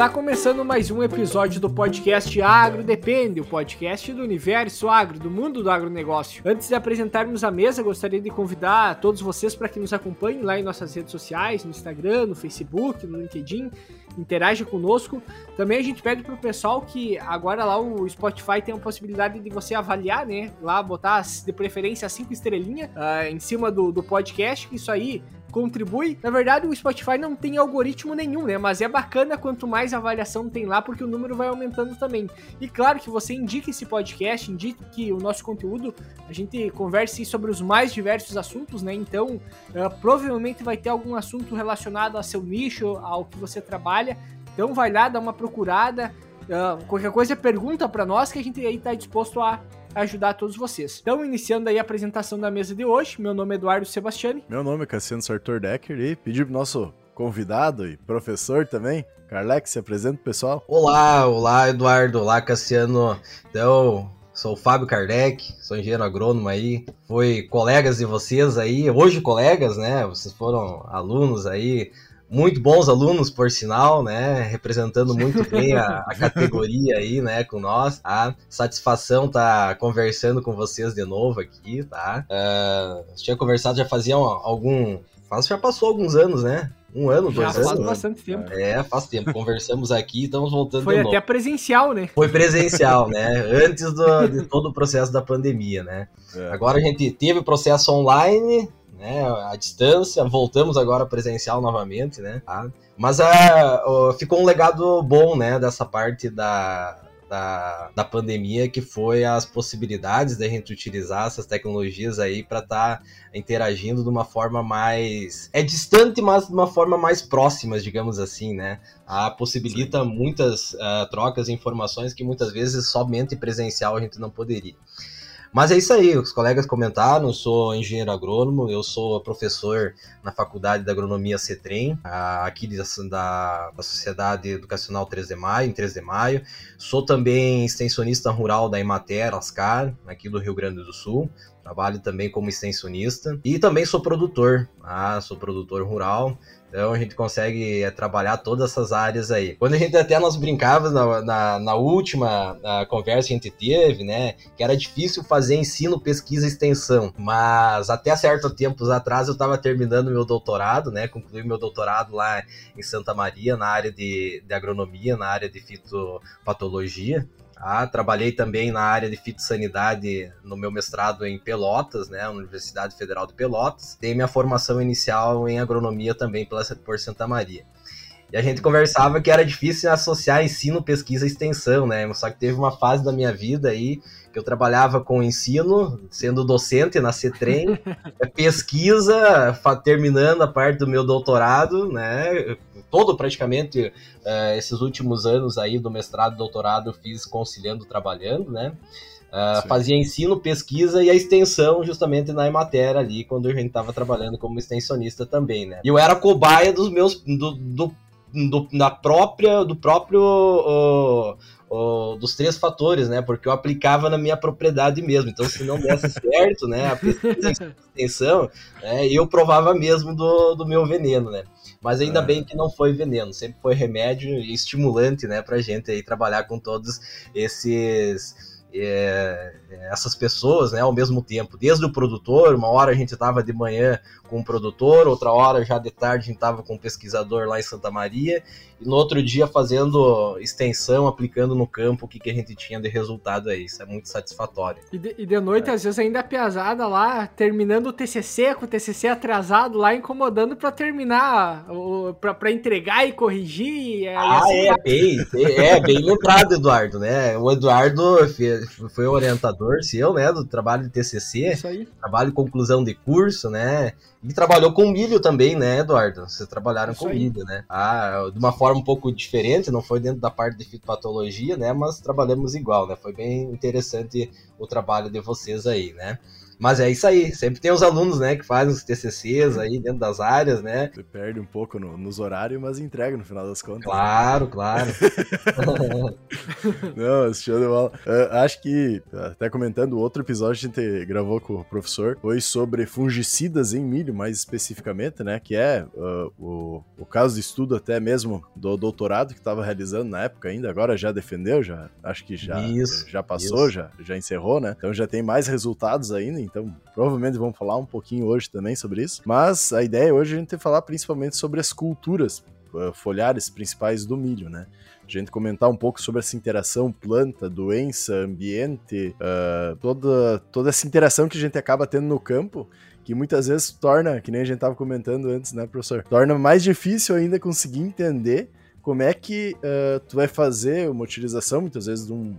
Está começando mais um episódio do podcast Agro Depende, o podcast do universo agro, do mundo do agronegócio. Antes de apresentarmos a mesa, gostaria de convidar todos vocês para que nos acompanhem lá em nossas redes sociais, no Instagram, no Facebook, no LinkedIn, interaja conosco. Também a gente pede pro pessoal que agora lá o Spotify tem a possibilidade de você avaliar, né? Lá botar de preferência cinco estrelinhas uh, em cima do, do podcast, que isso aí contribui. Na verdade, o Spotify não tem algoritmo nenhum, né? Mas é bacana quanto mais avaliação tem lá, porque o número vai aumentando também. E claro que você indique esse podcast, indique que o nosso conteúdo, a gente converse sobre os mais diversos assuntos, né? Então, uh, provavelmente vai ter algum assunto relacionado a seu nicho, ao que você trabalha. Então, vai lá, dá uma procurada. Uh, qualquer coisa, pergunta para nós que a gente aí tá disposto a ajudar todos vocês. Então, iniciando aí a apresentação da mesa de hoje, meu nome é Eduardo Sebastiani. Meu nome é Cassiano Sartor Decker e pedir pro nosso convidado e professor também, Carlex, se apresenta pro pessoal. Olá, olá Eduardo, olá Cassiano. Então, sou o Fábio Kardec, sou engenheiro agrônomo aí, fui colegas de vocês aí, hoje colegas, né? Vocês foram alunos aí muito bons alunos, por sinal, né? Representando muito bem a, a categoria aí, né? Com nós. A satisfação tá conversando com vocês de novo aqui, tá? Uh, tinha conversado já fazia algum. Faz, já passou alguns anos, né? Um ano, dois já anos. Faz bastante tempo. É, faz tempo. Conversamos aqui, estamos voltando Foi até presencial, né? Foi presencial, né? Antes do, de todo o processo da pandemia, né? É. Agora a gente teve o processo online, né, à distância, voltamos agora presencial novamente, né, tá? Mas uh, ficou um legado bom, né, dessa parte da, da, da pandemia, que foi as possibilidades da gente utilizar essas tecnologias aí para estar tá interagindo de uma forma mais. É distante, mas de uma forma mais próxima, digamos assim, né? A possibilita muitas uh, trocas e informações que muitas vezes somente presencial a gente não poderia. Mas é isso aí, os colegas comentaram, eu sou engenheiro agrônomo, eu sou professor na Faculdade de Agronomia CETREM, aqui da, da Sociedade Educacional 3 de Maio, em 3 de Maio. Sou também extensionista rural da Emater, Ascar, aqui do Rio Grande do Sul. Trabalho também como extensionista e também sou produtor, ah, sou produtor rural. Então a gente consegue é, trabalhar todas essas áreas aí. Quando a gente até nós brincávamos na, na, na última na conversa que a gente teve, né? Que era difícil fazer ensino, pesquisa e extensão. Mas até certo tempos atrás eu estava terminando meu doutorado, né? Concluí meu doutorado lá em Santa Maria, na área de, de agronomia, na área de fitopatologia. Ah, trabalhei também na área de fitossanidade no meu mestrado em Pelotas, né, Universidade Federal de Pelotas. Dei minha formação inicial em agronomia também pela, por Santa Maria. E a gente conversava que era difícil associar ensino, pesquisa e extensão, né? Só que teve uma fase da minha vida aí que eu trabalhava com ensino, sendo docente na CETREM, pesquisa, terminando a parte do meu doutorado, né? Todo praticamente uh, esses últimos anos aí do mestrado doutorado eu fiz conciliando trabalhando, né? Uh, fazia ensino, pesquisa e a extensão justamente na Emater ali, quando a gente estava trabalhando como extensionista também, né? E eu era cobaia dos meus, do, do, do da própria, do próprio uh, o, dos três fatores, né? Porque eu aplicava na minha propriedade mesmo. Então, se não desse certo, né? A pesquisa extensão, né, eu provava mesmo do, do meu veneno, né? Mas ainda é. bem que não foi veneno, sempre foi remédio e estimulante, né, pra gente aí trabalhar com todos esses é, essas pessoas né, ao mesmo tempo. Desde o produtor, uma hora a gente estava de manhã com o produtor, outra hora já de tarde a gente estava com o pesquisador lá em Santa Maria, e no outro dia fazendo extensão, aplicando no campo o que, que a gente tinha de resultado aí. Isso é muito satisfatório. E de, e de noite, é. às vezes, ainda a piazada lá, terminando o TCC, com o TCC atrasado lá, incomodando para terminar, para entregar e corrigir. E ah, assim é, bem, é, bem lembrado, Eduardo, né? O Eduardo foi orientador seu, né, do trabalho de TCC, Isso aí. trabalho de conclusão de curso, né? E trabalhou com milho também, né, Eduardo? Vocês trabalharam Isso com aí. milho, né? Ah, de uma forma um pouco diferente, não foi dentro da parte de fitopatologia, né? Mas trabalhamos igual, né? Foi bem interessante o trabalho de vocês aí, né? Mas é isso aí, sempre tem os alunos, né, que fazem os TCCs aí dentro das áreas, né? Você perde um pouco no, nos horários, mas entrega no final das contas. Claro, claro. Não, show de bola. Uh, acho que, até comentando, outro episódio que a gente gravou com o professor foi sobre fungicidas em milho, mais especificamente, né, que é uh, o, o caso de estudo até mesmo do doutorado que estava realizando na época ainda, agora já defendeu, já acho que já, isso, já passou, isso. já, já encerrou, né? Então já tem mais resultados ainda, então provavelmente vamos falar um pouquinho hoje também sobre isso. Mas a ideia hoje é a gente falar principalmente sobre as culturas uh, foliares principais do milho, né? A gente comentar um pouco sobre essa interação planta, doença, ambiente, uh, toda, toda essa interação que a gente acaba tendo no campo que muitas vezes torna, que nem a gente estava comentando antes, né, professor? Torna mais difícil ainda conseguir entender como é que uh, tu vai fazer uma utilização, muitas vezes, de um,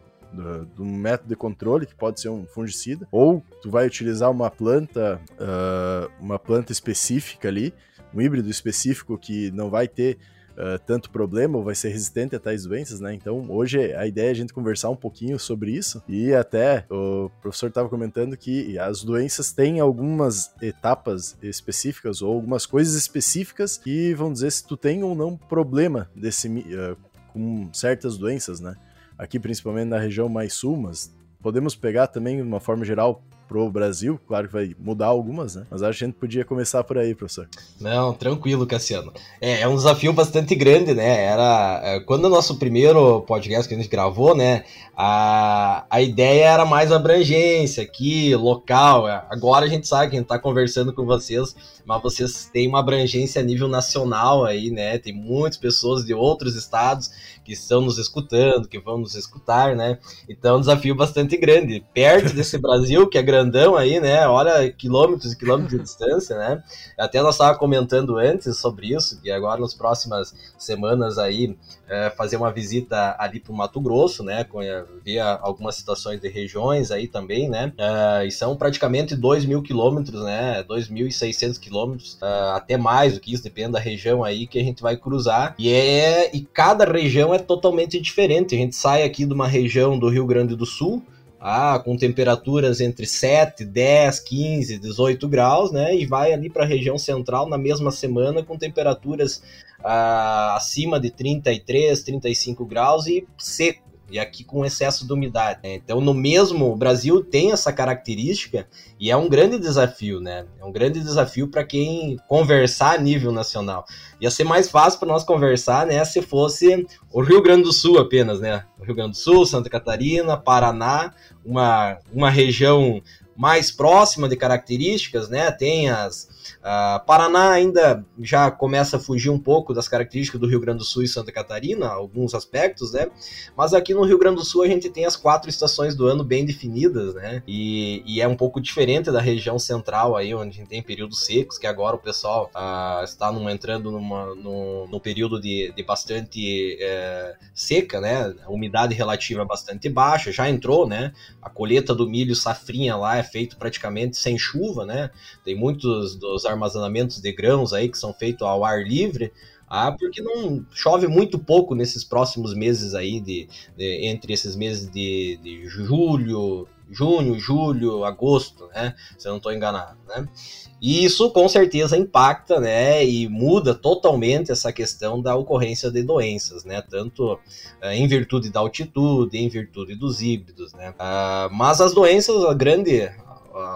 de um método de controle, que pode ser um fungicida, ou tu vai utilizar uma planta, uh, uma planta específica ali, um híbrido específico que não vai ter uh, tanto problema ou vai ser resistente a tais doenças, né? Então, hoje a ideia é a gente conversar um pouquinho sobre isso e até o professor estava comentando que as doenças têm algumas etapas específicas ou algumas coisas específicas que vão dizer se tu tem ou não problema desse uh, com certas doenças, né? Aqui principalmente na região mais sul, mas podemos pegar também de uma forma geral pro Brasil, claro que vai mudar algumas, né? Mas acho que a gente podia começar por aí, professor. Não, tranquilo, Cassiano. É, é um desafio bastante grande, né? Era é, quando o nosso primeiro podcast que a gente gravou, né? A, a ideia era mais abrangência aqui, local. Agora a gente sabe que a gente tá conversando com vocês, mas vocês têm uma abrangência a nível nacional aí, né? Tem muitas pessoas de outros estados que estão nos escutando, que vão nos escutar, né? Então é um desafio bastante grande. Perto desse Brasil, que é grandão aí, né? Olha, quilômetros e quilômetros de distância, né? Até nós estávamos comentando antes sobre isso, e agora nas próximas semanas aí é, fazer uma visita ali para o Mato Grosso, né? Ver algumas situações de regiões aí também, né? É, e são praticamente 2 mil quilômetros, né? 2.600 quilômetros, é, até mais do que isso, depende da região aí que a gente vai cruzar. E, é, e cada região é totalmente diferente. A gente sai aqui de uma região do Rio Grande do Sul, ah, com temperaturas entre 7, 10, 15, 18 graus, né? E vai ali para a região central na mesma semana com temperaturas ah, acima de 33, 35 graus e seco e aqui com excesso de umidade. Né? Então, no mesmo, o Brasil tem essa característica e é um grande desafio, né? É um grande desafio para quem conversar a nível nacional. Ia ser mais fácil para nós conversar, né, se fosse o Rio Grande do Sul apenas, né? O Rio Grande do Sul, Santa Catarina, Paraná, uma, uma região mais próxima de características, né? Tem as Uh, Paraná ainda já começa a fugir um pouco das características do Rio Grande do Sul e Santa Catarina, alguns aspectos, né? Mas aqui no Rio Grande do Sul a gente tem as quatro estações do ano bem definidas, né? E, e é um pouco diferente da região central aí, onde a gente tem períodos secos, que agora o pessoal uh, está numa, entrando numa, no, no período de, de bastante é, seca, né? A umidade relativa é bastante baixa, já entrou, né? A colheita do milho safrinha lá é feito praticamente sem chuva, né? Tem muitos dos armazenamentos de grãos aí que são feitos ao ar livre, ah, porque não chove muito pouco nesses próximos meses aí, de, de entre esses meses de, de julho, junho, julho, agosto, né? Se eu não estou enganado, né? E isso com certeza impacta, né? E muda totalmente essa questão da ocorrência de doenças, né? Tanto uh, em virtude da altitude, em virtude dos híbridos, né? Uh, mas as doenças, a grande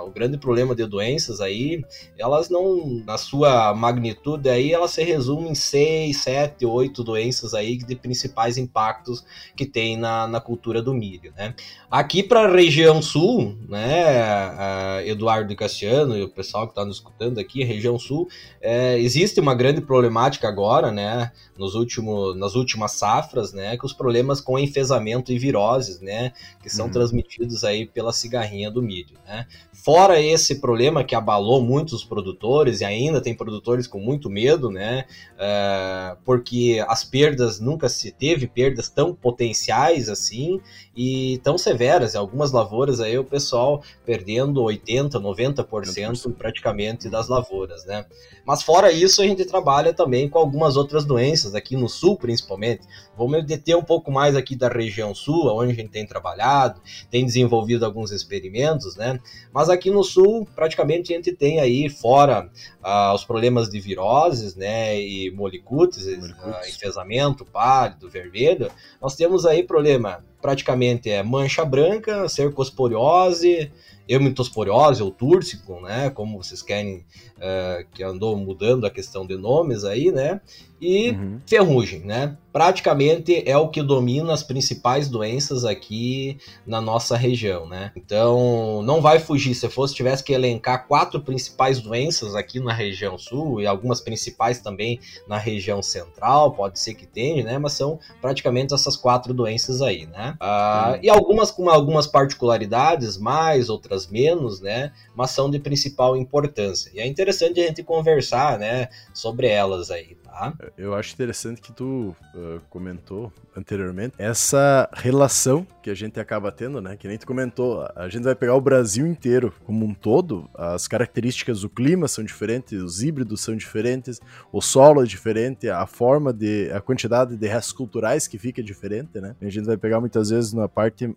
o grande problema de doenças aí, elas não, na sua magnitude aí, elas se resumem em 6, 7, 8 doenças aí de principais impactos que tem na, na cultura do milho, né? Aqui para a região sul, né, Eduardo e Cassiano e o pessoal que está nos escutando aqui, região sul, é, existe uma grande problemática agora, né, nos últimos, nas últimas safras, né, que os problemas com enfesamento e viroses, né, que são uhum. transmitidos aí pela cigarrinha do milho, né. Fora esse problema que abalou muitos produtores e ainda tem produtores com muito medo, né, é, porque as perdas nunca se teve perdas tão potenciais assim e tão severas. Em algumas lavouras aí o pessoal perdendo 80, 90% praticamente das lavouras, né? Mas fora isso, a gente trabalha também com algumas outras doenças, aqui no sul principalmente. Vou me deter um pouco mais aqui da região sul, onde a gente tem trabalhado, tem desenvolvido alguns experimentos, né? Mas Mas aqui no sul, praticamente a gente tem aí, fora ah, os problemas de viroses, né, e molicutes, ah, enfesamento pálido, vermelho, nós temos aí problema praticamente é mancha branca, cercosporiose, eumintosporiose ou túrcico, né, como vocês querem, uh, que andou mudando a questão de nomes aí, né, e uhum. ferrugem, né? Praticamente é o que domina as principais doenças aqui na nossa região, né? Então, não vai fugir. Se fosse tivesse que elencar quatro principais doenças aqui na região sul e algumas principais também na região central, pode ser que tenha, né? Mas são praticamente essas quatro doenças aí, né? Ah, e algumas com algumas particularidades, mais, outras menos, né? Mas são de principal importância. E é interessante a gente conversar, né? Sobre elas aí. Tá? Eu acho interessante que tu uh, comentou anteriormente essa relação que a gente acaba tendo, né? Que nem tu comentou, a gente vai pegar o Brasil inteiro como um todo, as características do clima são diferentes, os híbridos são diferentes, o solo é diferente, a forma de, a quantidade de restos culturais que fica diferente, né? A gente vai pegar muitas vezes na parte uh,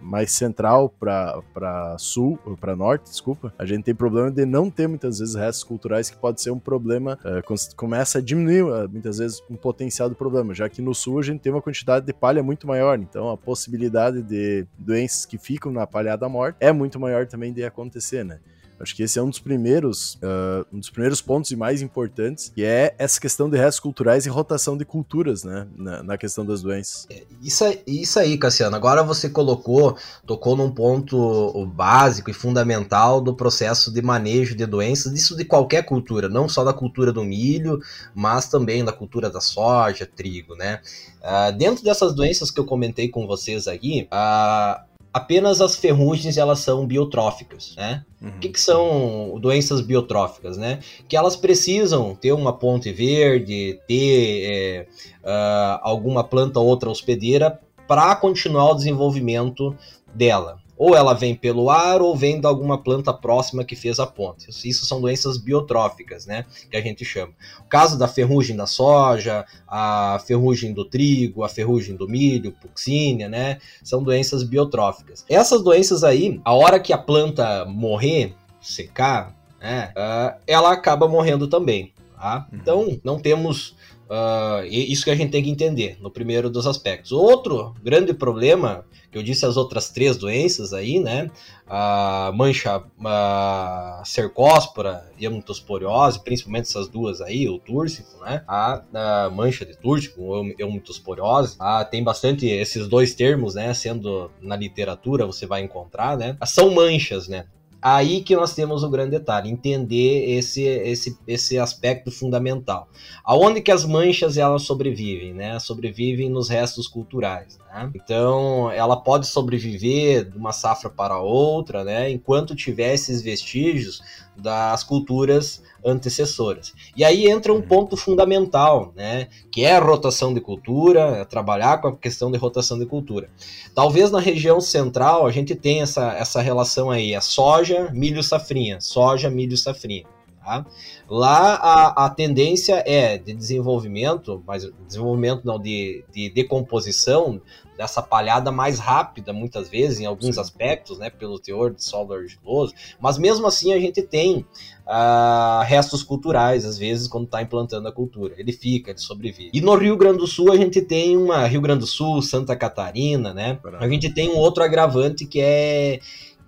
mais central para sul, para norte, desculpa, a gente tem problema de não ter muitas vezes restos culturais que pode ser um problema, uh, começa a diminuir diminuir muitas vezes um potencial do problema, já que no sul a gente tem uma quantidade de palha muito maior, então a possibilidade de doenças que ficam na palhada morta é muito maior também de acontecer, né? Acho que esse é um dos primeiros, uh, um dos primeiros pontos e mais importantes, que é essa questão de restos culturais e rotação de culturas, né, na, na questão das doenças. É, isso, isso aí, Cassiano. Agora você colocou, tocou num ponto básico e fundamental do processo de manejo de doenças, isso de qualquer cultura, não só da cultura do milho, mas também da cultura da soja, trigo, né? Uh, dentro dessas doenças que eu comentei com vocês aqui, uh, apenas as ferrugens elas são biotróficas, né? Uhum. O que, que, são doenças biotróficas, né? Que elas precisam ter uma ponte verde, ter é, uh, alguma planta ou outra hospedeira para continuar o desenvolvimento dela ou ela vem pelo ar ou vem de alguma planta próxima que fez a ponte. Isso são doenças biotróficas, né, que a gente chama. O caso da ferrugem da soja, a ferrugem do trigo, a ferrugem do milho, puxínia, né, são doenças biotróficas. Essas doenças aí, a hora que a planta morrer, secar, né, uh, ela acaba morrendo também. Tá? Uhum. Então, não temos Uh, isso que a gente tem que entender no primeiro dos aspectos. Outro grande problema, que eu disse as outras três doenças aí, né? A mancha a cercóspora e a mutosporiose, principalmente essas duas aí, o túrcico, né? A, a mancha de túrcico ou mutosporiose. Ah, tem bastante esses dois termos, né? Sendo na literatura você vai encontrar, né? São manchas, né? Aí que nós temos o grande detalhe, entender esse, esse, esse aspecto fundamental. Aonde que as manchas elas sobrevivem, né? Sobrevivem nos restos culturais, né? Então, ela pode sobreviver de uma safra para outra, né? Enquanto tiver esses vestígios das culturas antecessoras. E aí entra um uhum. ponto fundamental, né, que é a rotação de cultura, é trabalhar com a questão de rotação de cultura. Talvez na região central a gente tenha essa, essa relação aí, a soja, milho, safrinha, soja, milho, safrinha. Tá? Lá a, a tendência é de desenvolvimento, mas desenvolvimento não, de, de decomposição dessa palhada mais rápida, muitas vezes, em alguns Sim. aspectos, né, pelo teor de solo argiloso, mas mesmo assim a gente tem uh, restos culturais, às vezes, quando está implantando a cultura. Ele fica, ele sobrevive. E no Rio Grande do Sul a gente tem uma, Rio Grande do Sul, Santa Catarina, né, a gente tem um outro agravante que é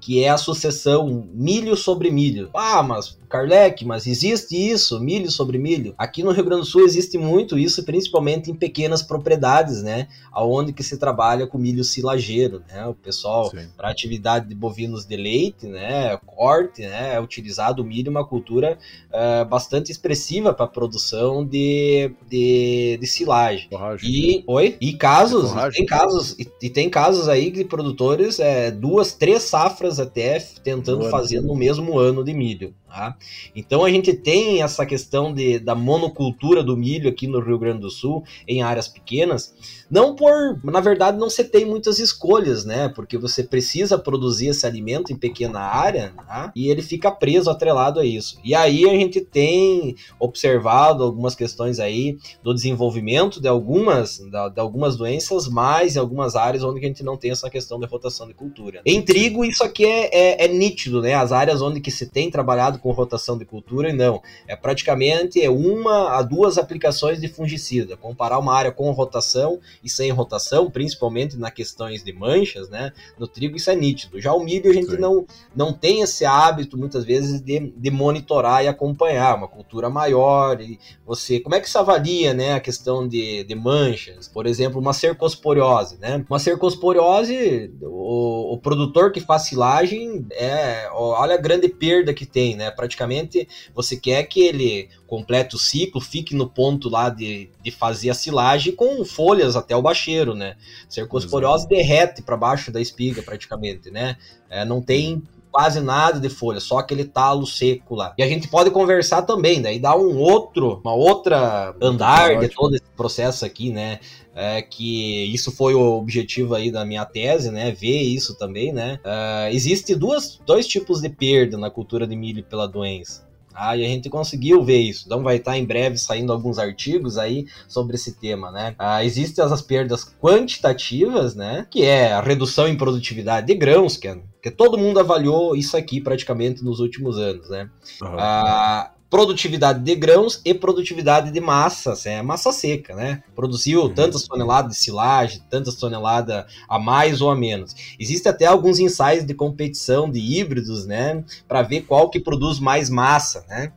que é a sucessão milho sobre milho. Ah, mas Kardec, mas existe isso, milho sobre milho? Aqui no Rio Grande do Sul existe muito isso, principalmente em pequenas propriedades, né? Aonde que se trabalha com milho silageiro, né? O pessoal, para atividade de bovinos de leite, né? Corte, né? É utilizado o milho, uma cultura uh, bastante expressiva para a produção de, de, de silagem. Forragem, e, né? oi? E casos, é tem casos, e, e, tem casos aí de produtores, é, duas, três safras até tentando fazer no mesmo ano de milho. Tá? Então a gente tem essa questão de, da monocultura do milho aqui no Rio Grande do Sul, em áreas pequenas, não por, na verdade, não se tem muitas escolhas, né? Porque você precisa produzir esse alimento em pequena área tá? e ele fica preso, atrelado a isso. E aí a gente tem observado algumas questões aí do desenvolvimento de algumas, de, algumas doenças, mas em algumas áreas onde a gente não tem essa questão de rotação de cultura. Em trigo, isso aqui é, é, é, nítido, né? As áreas onde que se tem trabalhado com rotação de cultura, não. É praticamente é uma a duas aplicações de fungicida. Comparar uma área com rotação e sem rotação, principalmente na questões de manchas, né? No trigo isso é nítido. Já o milho a gente não, não tem esse hábito muitas vezes de, de monitorar e acompanhar uma cultura maior e você como é que se avalia, né? A questão de, de manchas, por exemplo, uma cercosporiose, né? Uma cercosporiose, o, o produtor que faz silagem é, olha a grande perda que tem, né? Praticamente você quer que ele complete o ciclo, fique no ponto lá de, de fazer a silagem com folhas até o bacheiro, né? Cercosporiose derrete para baixo da espiga praticamente, né? É, não tem quase nada de folha, só aquele talo seco lá. E a gente pode conversar também, daí dá um outro, uma outra andar de todo esse processo aqui, né? É, que isso foi o objetivo aí da minha tese, né? Ver isso também, né? Uh, existe duas, dois tipos de perda na cultura de milho pela doença. Ah, e a gente conseguiu ver isso. Então vai estar em breve saindo alguns artigos aí sobre esse tema, né? Ah, existem as perdas quantitativas, né? Que é a redução em produtividade de grãos, que, é, que todo mundo avaliou isso aqui praticamente nos últimos anos, né? Uhum. Ah, produtividade de grãos e produtividade de massas, é massa seca, né? Produziu uhum. tantas toneladas de silagem, tantas toneladas a mais ou a menos. Existem até alguns ensaios de competição de híbridos, né? Para ver qual que produz mais massa, né?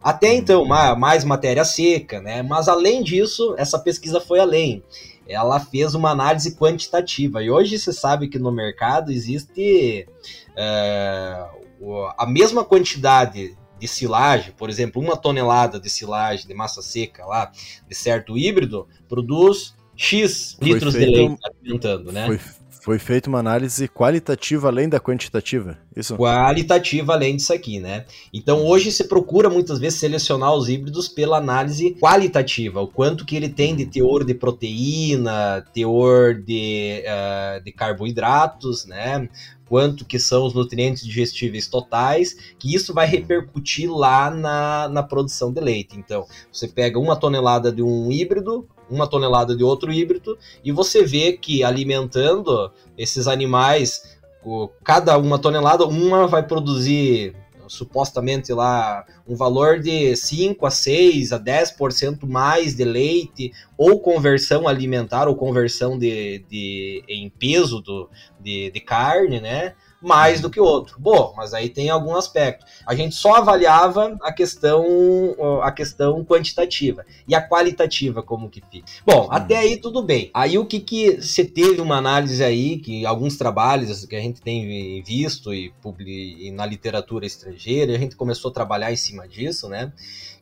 Até uhum. então, mais matéria seca, né? Mas além disso, essa pesquisa foi além. Ela fez uma análise quantitativa. E hoje você sabe que no mercado existe é, a mesma quantidade de silagem, por exemplo, uma tonelada de silagem de massa seca lá, de certo híbrido, produz X litros feito, de leite alimentando, né? Foi, foi feita uma análise qualitativa além da quantitativa, isso? Qualitativa além disso aqui, né? Então hoje se procura muitas vezes selecionar os híbridos pela análise qualitativa, o quanto que ele tem de teor de proteína, teor de, uh, de carboidratos, né? quanto que são os nutrientes digestíveis totais, que isso vai repercutir lá na, na produção de leite. Então, você pega uma tonelada de um híbrido, uma tonelada de outro híbrido, e você vê que alimentando esses animais, cada uma tonelada, uma vai produzir supostamente lá um valor de 5 a 6 a 10% mais de leite, ou conversão alimentar, ou conversão de, de em peso do, de, de carne, né? Mais do que outro. Bom, mas aí tem algum aspecto. A gente só avaliava a questão a questão quantitativa e a qualitativa como que fica. Bom, até aí tudo bem. Aí o que que você teve uma análise aí que alguns trabalhos que a gente tem visto e, e na literatura estrangeira, a gente começou a trabalhar em cima disso, né?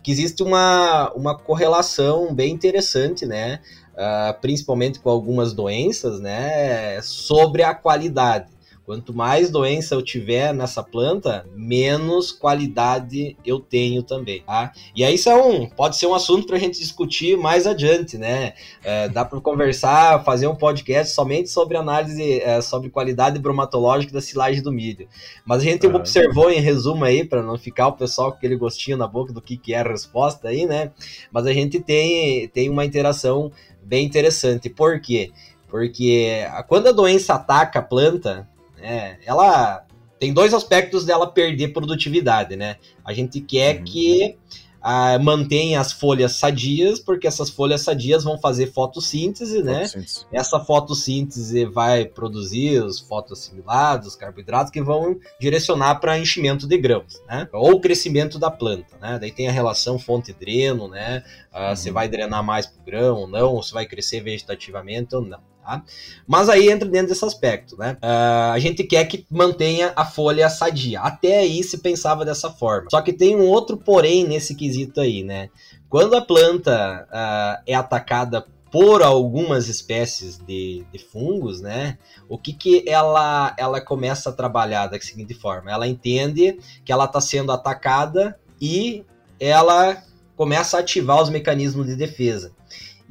Que existe uma, uma correlação bem interessante, né? Uh, principalmente com algumas doenças, né? Sobre a qualidade. Quanto mais doença eu tiver nessa planta, menos qualidade eu tenho também, tá? E aí isso é um, pode ser um assunto para a gente discutir mais adiante, né? É, dá para conversar, fazer um podcast somente sobre análise, é, sobre qualidade bromatológica da silagem do milho. Mas a gente observou em resumo aí, para não ficar o pessoal com aquele gostinho na boca do que, que é a resposta aí, né? Mas a gente tem, tem uma interação bem interessante. Por quê? Porque quando a doença ataca a planta, é, ela tem dois aspectos dela perder produtividade, né? A gente quer uhum. que ah, mantenha as folhas sadias, porque essas folhas sadias vão fazer fotossíntese, né? Fotossíntese. Essa fotossíntese vai produzir os fotoassimilados, os carboidratos, que vão direcionar para enchimento de grãos, né? Ou crescimento da planta, né? Daí tem a relação fonte-dreno, né? Ah, uhum. Você vai drenar mais para o grão ou não, ou se vai crescer vegetativamente ou não. Tá? Mas aí entra dentro desse aspecto, né? Uh, a gente quer que mantenha a folha sadia. Até aí se pensava dessa forma. Só que tem um outro porém nesse quesito aí, né? Quando a planta uh, é atacada por algumas espécies de, de, fungos, né? O que que ela ela começa a trabalhar da seguinte forma? Ela entende que ela está sendo atacada e ela começa a ativar os mecanismos de defesa.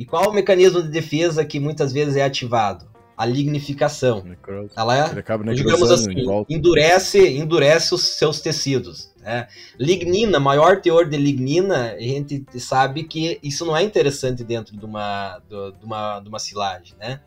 E qual o mecanismo de defesa que muitas vezes é ativado? A lignificação. Ela é, digamos assim, endurece, endurece os seus tecidos. É. Lignina, maior teor de lignina, a gente sabe que isso não é interessante dentro de uma, de uma, de uma silagem, né?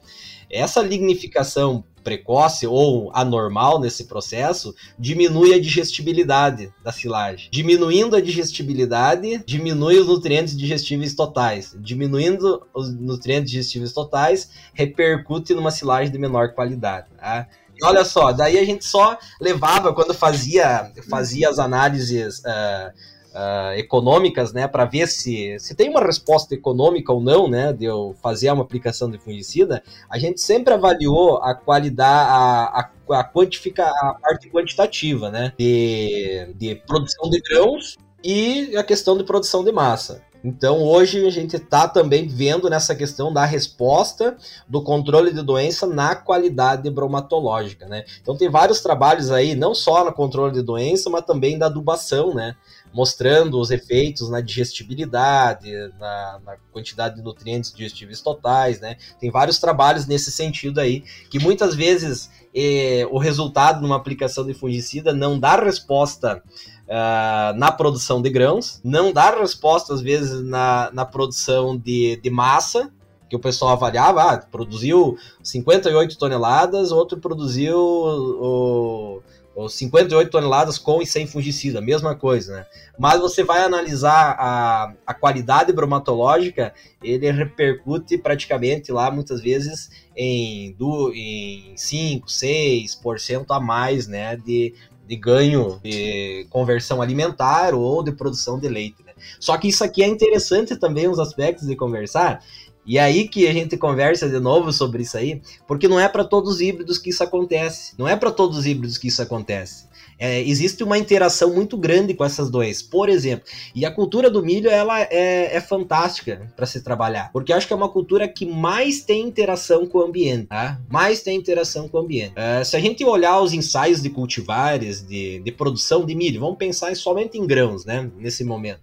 Essa lignificação precoce ou anormal nesse processo diminui a digestibilidade da silagem. Diminuindo a digestibilidade, diminui os nutrientes digestíveis totais. Diminuindo os nutrientes digestíveis totais, repercute numa silagem de menor qualidade. Tá? Olha só, daí a gente só levava, quando fazia, fazia as análises uh, uh, econômicas, né, para ver se, se tem uma resposta econômica ou não, né, de eu fazer uma aplicação de fungicida, a gente sempre avaliou a qualidade, a, a a quantificar a parte quantitativa, né? De, de produção de grãos e a questão de produção de massa. Então, hoje a gente está também vendo nessa questão da resposta do controle de doença na qualidade bromatológica, né? Então, tem vários trabalhos aí, não só no controle de doença, mas também da adubação, né? Mostrando os efeitos na digestibilidade, na, na quantidade de nutrientes digestíveis totais, né? Tem vários trabalhos nesse sentido aí, que muitas vezes eh, o resultado numa aplicação de fungicida não dá resposta uh, na produção de grãos, não dá resposta às vezes na, na produção de, de massa, que o pessoal avaliava, ah, produziu 58 toneladas, outro produziu o, o 58 toneladas com e sem fungicida, mesma coisa, né? Mas você vai analisar a, a qualidade bromatológica, ele repercute praticamente lá, muitas vezes, em, do, em 5, 6% a mais, né, de, de ganho de conversão alimentar ou de produção de leite. Né? Só que isso aqui é interessante também os aspectos de conversar. E aí que a gente conversa de novo sobre isso aí, porque não é para todos os híbridos que isso acontece. Não é para todos os híbridos que isso acontece. É, existe uma interação muito grande com essas doenças, por exemplo. E a cultura do milho ela é, é fantástica para se trabalhar, porque acho que é uma cultura que mais tem interação com o ambiente, tá? Mais tem interação com o ambiente. É, se a gente olhar os ensaios de cultivares, de, de produção de milho, vamos pensar somente em grãos, né? Nesse momento.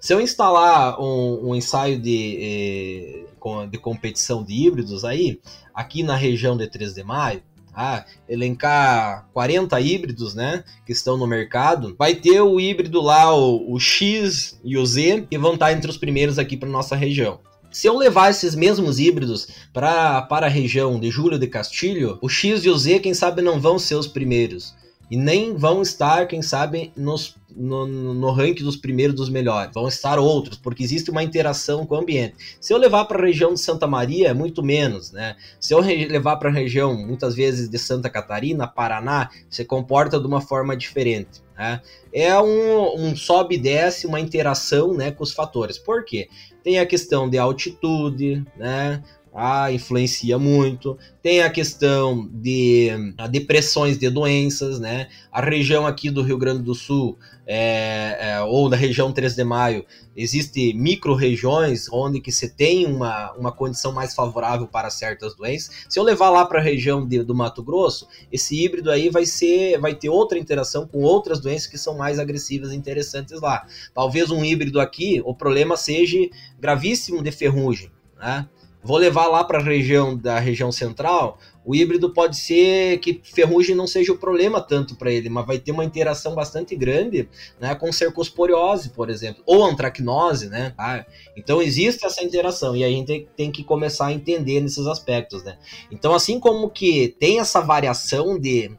Se eu instalar um, um ensaio de, eh, de competição de híbridos aí, aqui na região de 3 de maio, ah, elencar 40 híbridos, né, que estão no mercado, vai ter o híbrido lá, o, o X e o Z, que vão estar entre os primeiros aqui para nossa região. Se eu levar esses mesmos híbridos pra, para a região de Júlio de Castilho, o X e o Z, quem sabe, não vão ser os primeiros. E nem vão estar, quem sabe, nos no, no ranking dos primeiros dos melhores. Vão estar outros, porque existe uma interação com o ambiente. Se eu levar para a região de Santa Maria, é muito menos, né? Se eu levar para a região, muitas vezes, de Santa Catarina, Paraná, se comporta de uma forma diferente. Né? É um, um sobe e desce, uma interação né, com os fatores. Por quê? Tem a questão de altitude, né? Ah, influencia muito. Tem a questão de depressões de doenças, né? A região aqui do Rio Grande do Sul, é, é, ou da região 3 de Maio, existe micro-regiões onde que você tem uma, uma condição mais favorável para certas doenças. Se eu levar lá para a região de, do Mato Grosso, esse híbrido aí vai ser, vai ter outra interação com outras doenças que são mais agressivas e interessantes lá. Talvez um híbrido aqui, o problema seja gravíssimo de ferrugem, né? Vou levar lá para a região da região central, o híbrido pode ser que ferrugem não seja o problema tanto para ele, mas vai ter uma interação bastante grande né, com cercosporiose, por exemplo, ou antracnose, né? Tá? Então existe essa interação e a gente tem que começar a entender nesses aspectos, né? Então assim como que tem essa variação de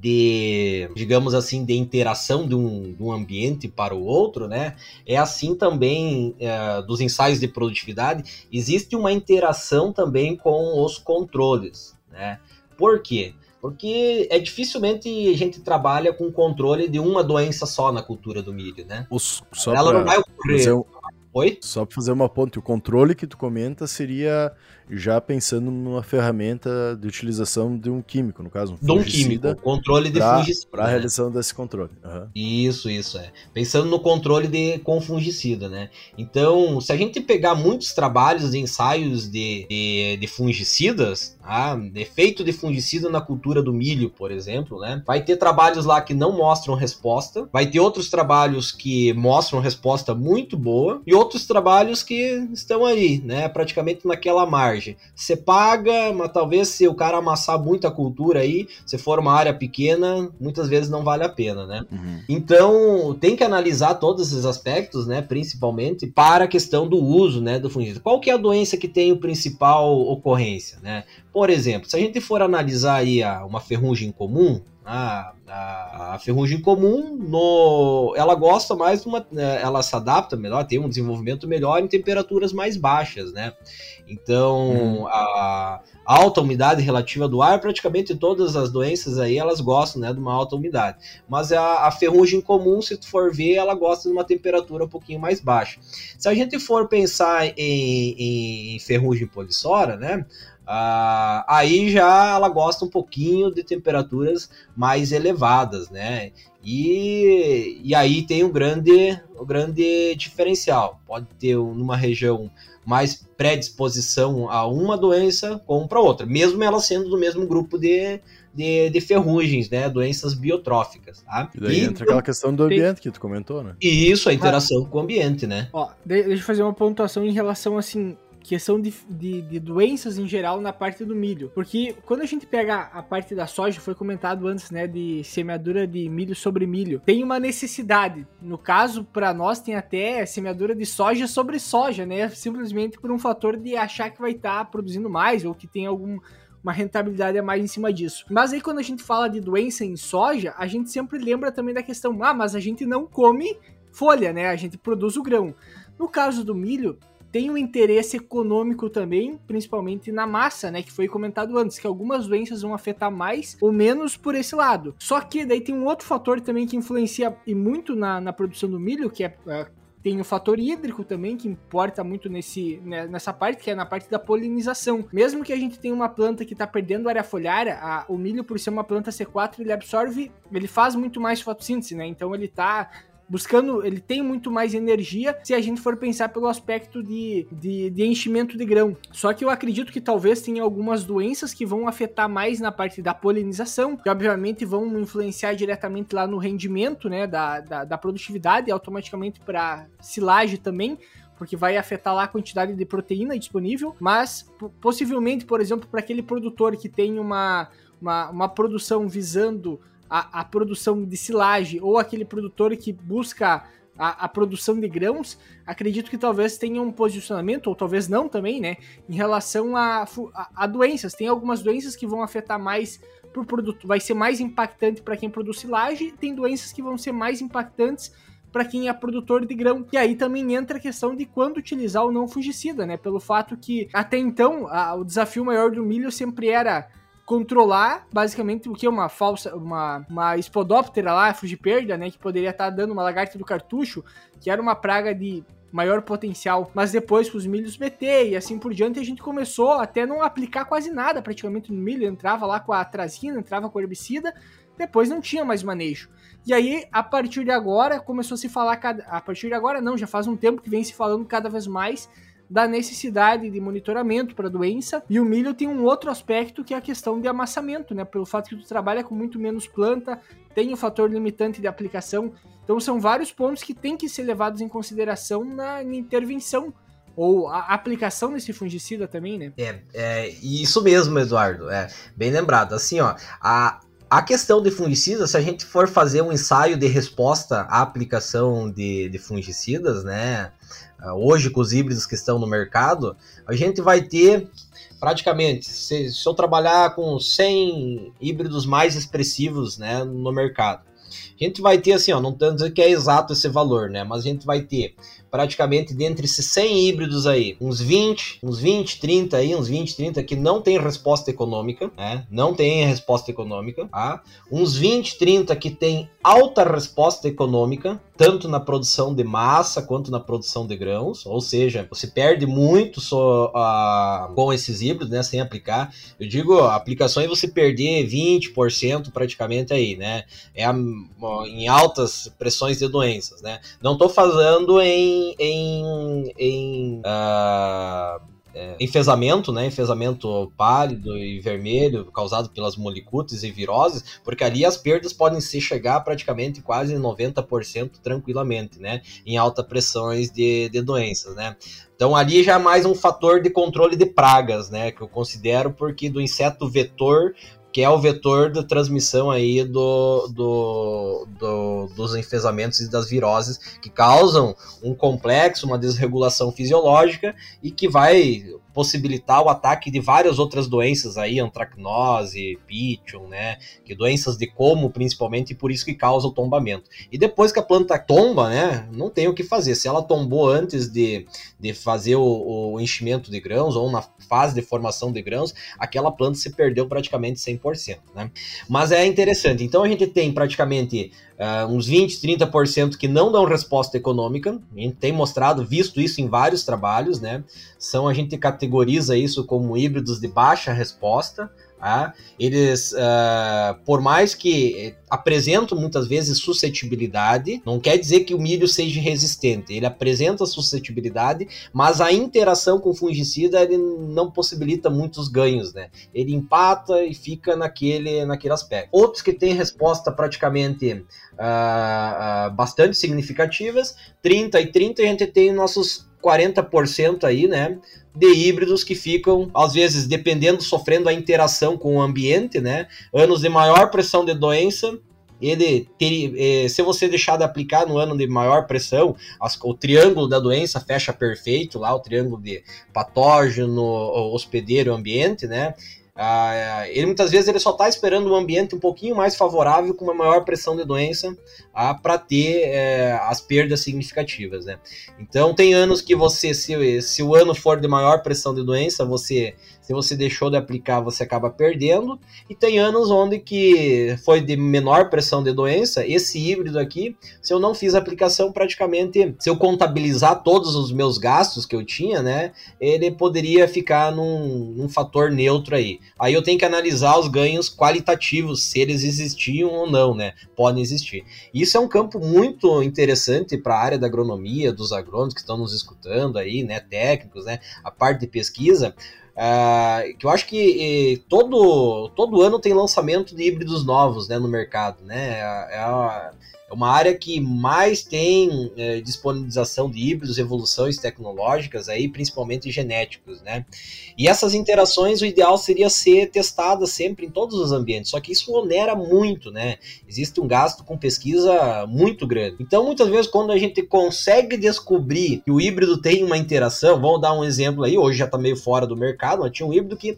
de, digamos assim, de interação de um, de um ambiente para o outro, né? É assim também é, dos ensaios de produtividade, existe uma interação também com os controles, né? Por quê? Porque é dificilmente a gente trabalha com controle de uma doença só na cultura do milho, né? Os, Ela não vai ocorrer. Um... Oi? Só para fazer uma ponte, o controle que tu comenta seria já pensando numa ferramenta de utilização de um químico, no caso, um de um químico, controle de pra, fungicida. Para a né? realização desse controle. Uhum. Isso, isso, é. Pensando no controle de, com fungicida, né? Então, se a gente pegar muitos trabalhos de ensaios de, de, de fungicidas, ah, efeito de fungicida na cultura do milho, por exemplo, né? Vai ter trabalhos lá que não mostram resposta, vai ter outros trabalhos que mostram resposta muito boa, e outros trabalhos que estão aí, né? Praticamente naquela margem. Você paga, mas talvez se o cara amassar muita cultura aí, se for uma área pequena, muitas vezes não vale a pena, né? Uhum. Então, tem que analisar todos esses aspectos, né? Principalmente para a questão do uso, né? Do fungicida. Qual que é a doença que tem o principal ocorrência, né? Por exemplo, se a gente for analisar aí uma ferrugem comum, a, a, a, ferrugem comum, no, ela gosta mais uma. Né, ela se adapta melhor, tem um desenvolvimento melhor em temperaturas mais baixas, né? Então, hum. a, alta umidade relativa do ar, praticamente todas as doenças aí elas gostam né, de uma alta umidade. Mas a, a ferrugem comum, se tu for ver, ela gosta de uma temperatura um pouquinho mais baixa. Se a gente for pensar em, em ferrugem polissora, né? Uh, aí já ela gosta um pouquinho de temperaturas mais elevadas, né? E, e aí tem um grande, um grande diferencial. Pode ter numa região mais predisposição a uma doença como para outra, mesmo ela sendo do mesmo grupo de, de, de ferrugens, né? Doenças biotróficas, tá? E daí e, entra aquela questão do ambiente tem... que tu comentou, né? Isso, a interação com o ambiente, né? Ó, deixa eu fazer uma pontuação em relação, assim, questão de, de, de, doenças em geral na parte do milho. Porque quando a gente pega a parte da soja, foi comentado antes, né, de semeadura de milho sobre milho, tem uma necessidade. No caso, para nós, tem até semeadura de soja sobre soja, né? Simplesmente por um fator de achar que vai estar tá produzindo mais ou que tem algum uma rentabilidade a mais em cima disso. Mas aí quando a gente fala de doença em soja, a gente sempre lembra também da questão, ah, mas a gente não come folha, né? A gente produz o grão. No caso do milho, tem um interesse econômico também, principalmente na massa, né? Que foi comentado antes, que algumas doenças vão afetar mais ou menos por esse lado. Só que daí tem um outro fator também que influencia e muito na, na produção do milho, que é, é tem o fator hídrico também, que importa muito nesse, né, nessa parte, que é na parte da polinização. Mesmo que a gente tenha uma planta que está perdendo área foliária, a, o milho, por ser uma planta C4, ele absorve, ele faz muito mais fotossíntese, né? Então ele está buscando, ele tem muito mais energia se a gente for pensar pelo aspecto de, de, de, enchimento de grão. Só que eu acredito que talvez tenha algumas doenças que vão afetar mais na parte da polinização, que obviamente vão influenciar diretamente lá no rendimento, né, da, da, da produtividade automaticamente para silagem também, porque vai afetar lá a quantidade de proteína disponível, mas possivelmente, por exemplo, para aquele produtor que tem uma, uma, uma produção visando a, a produção de silagem ou aquele produtor que busca a, a, produção de grãos, acredito que talvez tenha um posicionamento, ou talvez não também, né, em relação a, a, a doenças. Tem algumas doenças que vão afetar mais o produto, vai ser mais impactante para quem produz silagem, tem doenças que vão ser mais impactantes para quem é produtor de grão. E aí também entra a questão de quando utilizar o não fungicida, né? Pelo fato que até então a, o desafio maior do milho sempre era controlar basicamente o que? Uma falsa, uma, uma espodóptera lá, fugiperda, né, que poderia estar tá dando uma lagarta do cartucho, que era uma praga de maior potencial, mas depois com os milhos BT e assim por diante a gente começou até não aplicar quase nada praticamente no milho, entrava lá com a atrazina, entrava com herbicida, depois não tinha mais manejo. E aí, a partir de agora, começou a se falar, a partir de agora não, já faz um tempo que vem se falando cada vez mais da necessidade de monitoramento para a doença. E o milho tem um outro aspecto que é a questão de amassamento, né? Pelo fato que tu trabalha com muito menos planta, tem o fator limitante de aplicação. Então são vários pontos que têm que ser levados em consideração na, na intervenção ou a aplicação desse fungicida também, né? É, é isso mesmo, Eduardo. É bem lembrado. Assim, ó, a a questão de fungicidas, se a gente for fazer um ensaio de resposta à aplicação de, de fungicidas, né? Hoje com os híbridos que estão no mercado, a gente vai ter praticamente, se, se eu trabalhar com 100 híbridos mais expressivos né, no mercado, a gente vai ter assim, ó, não dizendo que é exato esse valor, né? Mas a gente vai ter praticamente dentre esses 100 híbridos aí, uns 20, uns 20, 30 aí, uns 20, 30 que não tem resposta econômica, né? Não tem resposta econômica, tá? Uns 20, 30 que tem alta resposta econômica, tanto na produção de massa quanto na produção de grãos, ou seja, você perde muito só, uh, com esses híbridos, né, sem aplicar. Eu digo, aplicações você perder 20% praticamente aí, né? É a, em altas pressões de doenças, né? Não estou falando em em, em uh, é, enfesamento, né? Enfesamento pálido e vermelho causado pelas molicutes e viroses, porque ali as perdas podem se chegar praticamente quase 90% tranquilamente, né? Em alta pressões de, de doenças, né? Então ali já é mais um fator de controle de pragas, né? Que eu considero porque do inseto vetor que é o vetor da transmissão aí do, do, do, dos enfesamentos e das viroses, que causam um complexo, uma desregulação fisiológica e que vai possibilitar o ataque de várias outras doenças aí, antracnose, pitchon, né, que doenças de como principalmente, e por isso que causa o tombamento. E depois que a planta tomba, né, não tem o que fazer. Se ela tombou antes de, de fazer o, o enchimento de grãos ou na fase de formação de grãos, aquela planta se perdeu praticamente 100%, né. Mas é interessante. Então a gente tem praticamente uh, uns 20, 30% que não dão resposta econômica. A gente tem mostrado, visto isso em vários trabalhos, né? São a gente categoriza isso como híbridos de baixa resposta. Tá? Eles, uh, por mais que apresentam muitas vezes suscetibilidade, não quer dizer que o milho seja resistente. Ele apresenta suscetibilidade, mas a interação com fungicida ele não possibilita muitos ganhos, né? Ele empata e fica naquele, naquele aspecto. Outros que têm resposta praticamente uh, uh, bastante significativas, 30 e 30 a gente tem nossos 40% aí, né? de híbridos que ficam, às vezes, dependendo, sofrendo a interação com o ambiente, né? Anos de maior pressão de doença, ele ter, eh, se você deixar de aplicar no ano de maior pressão, as, o triângulo da doença fecha perfeito lá, o triângulo de patógeno, hospedeiro, ambiente, né? Ah, ele muitas vezes ele só está esperando um ambiente um pouquinho mais favorável, com uma maior pressão de doença, ah, para ter é, as perdas significativas. Né? Então, tem anos que você, se, se o ano for de maior pressão de doença, você se você deixou de aplicar, você acaba perdendo. E tem anos onde que foi de menor pressão de doença. Esse híbrido aqui, se eu não fiz aplicação, praticamente, se eu contabilizar todos os meus gastos que eu tinha, né, ele poderia ficar num, num fator neutro aí. Aí eu tenho que analisar os ganhos qualitativos, se eles existiam ou não, né? Podem existir. Isso é um campo muito interessante para a área da agronomia, dos agrônomos que estão nos escutando aí, né, técnicos, né, a parte de pesquisa, Uh, que eu acho que eh, todo, todo ano tem lançamento de híbridos novos né, no mercado. Né? É, é, é uma área que mais tem é, disponibilização de híbridos, evoluções tecnológicas aí, principalmente genéticos, né? E essas interações, o ideal seria ser testada sempre em todos os ambientes, só que isso onera muito, né? Existe um gasto com pesquisa muito grande. Então, muitas vezes, quando a gente consegue descobrir que o híbrido tem uma interação, vamos dar um exemplo aí, hoje já está meio fora do mercado, mas tinha um híbrido que,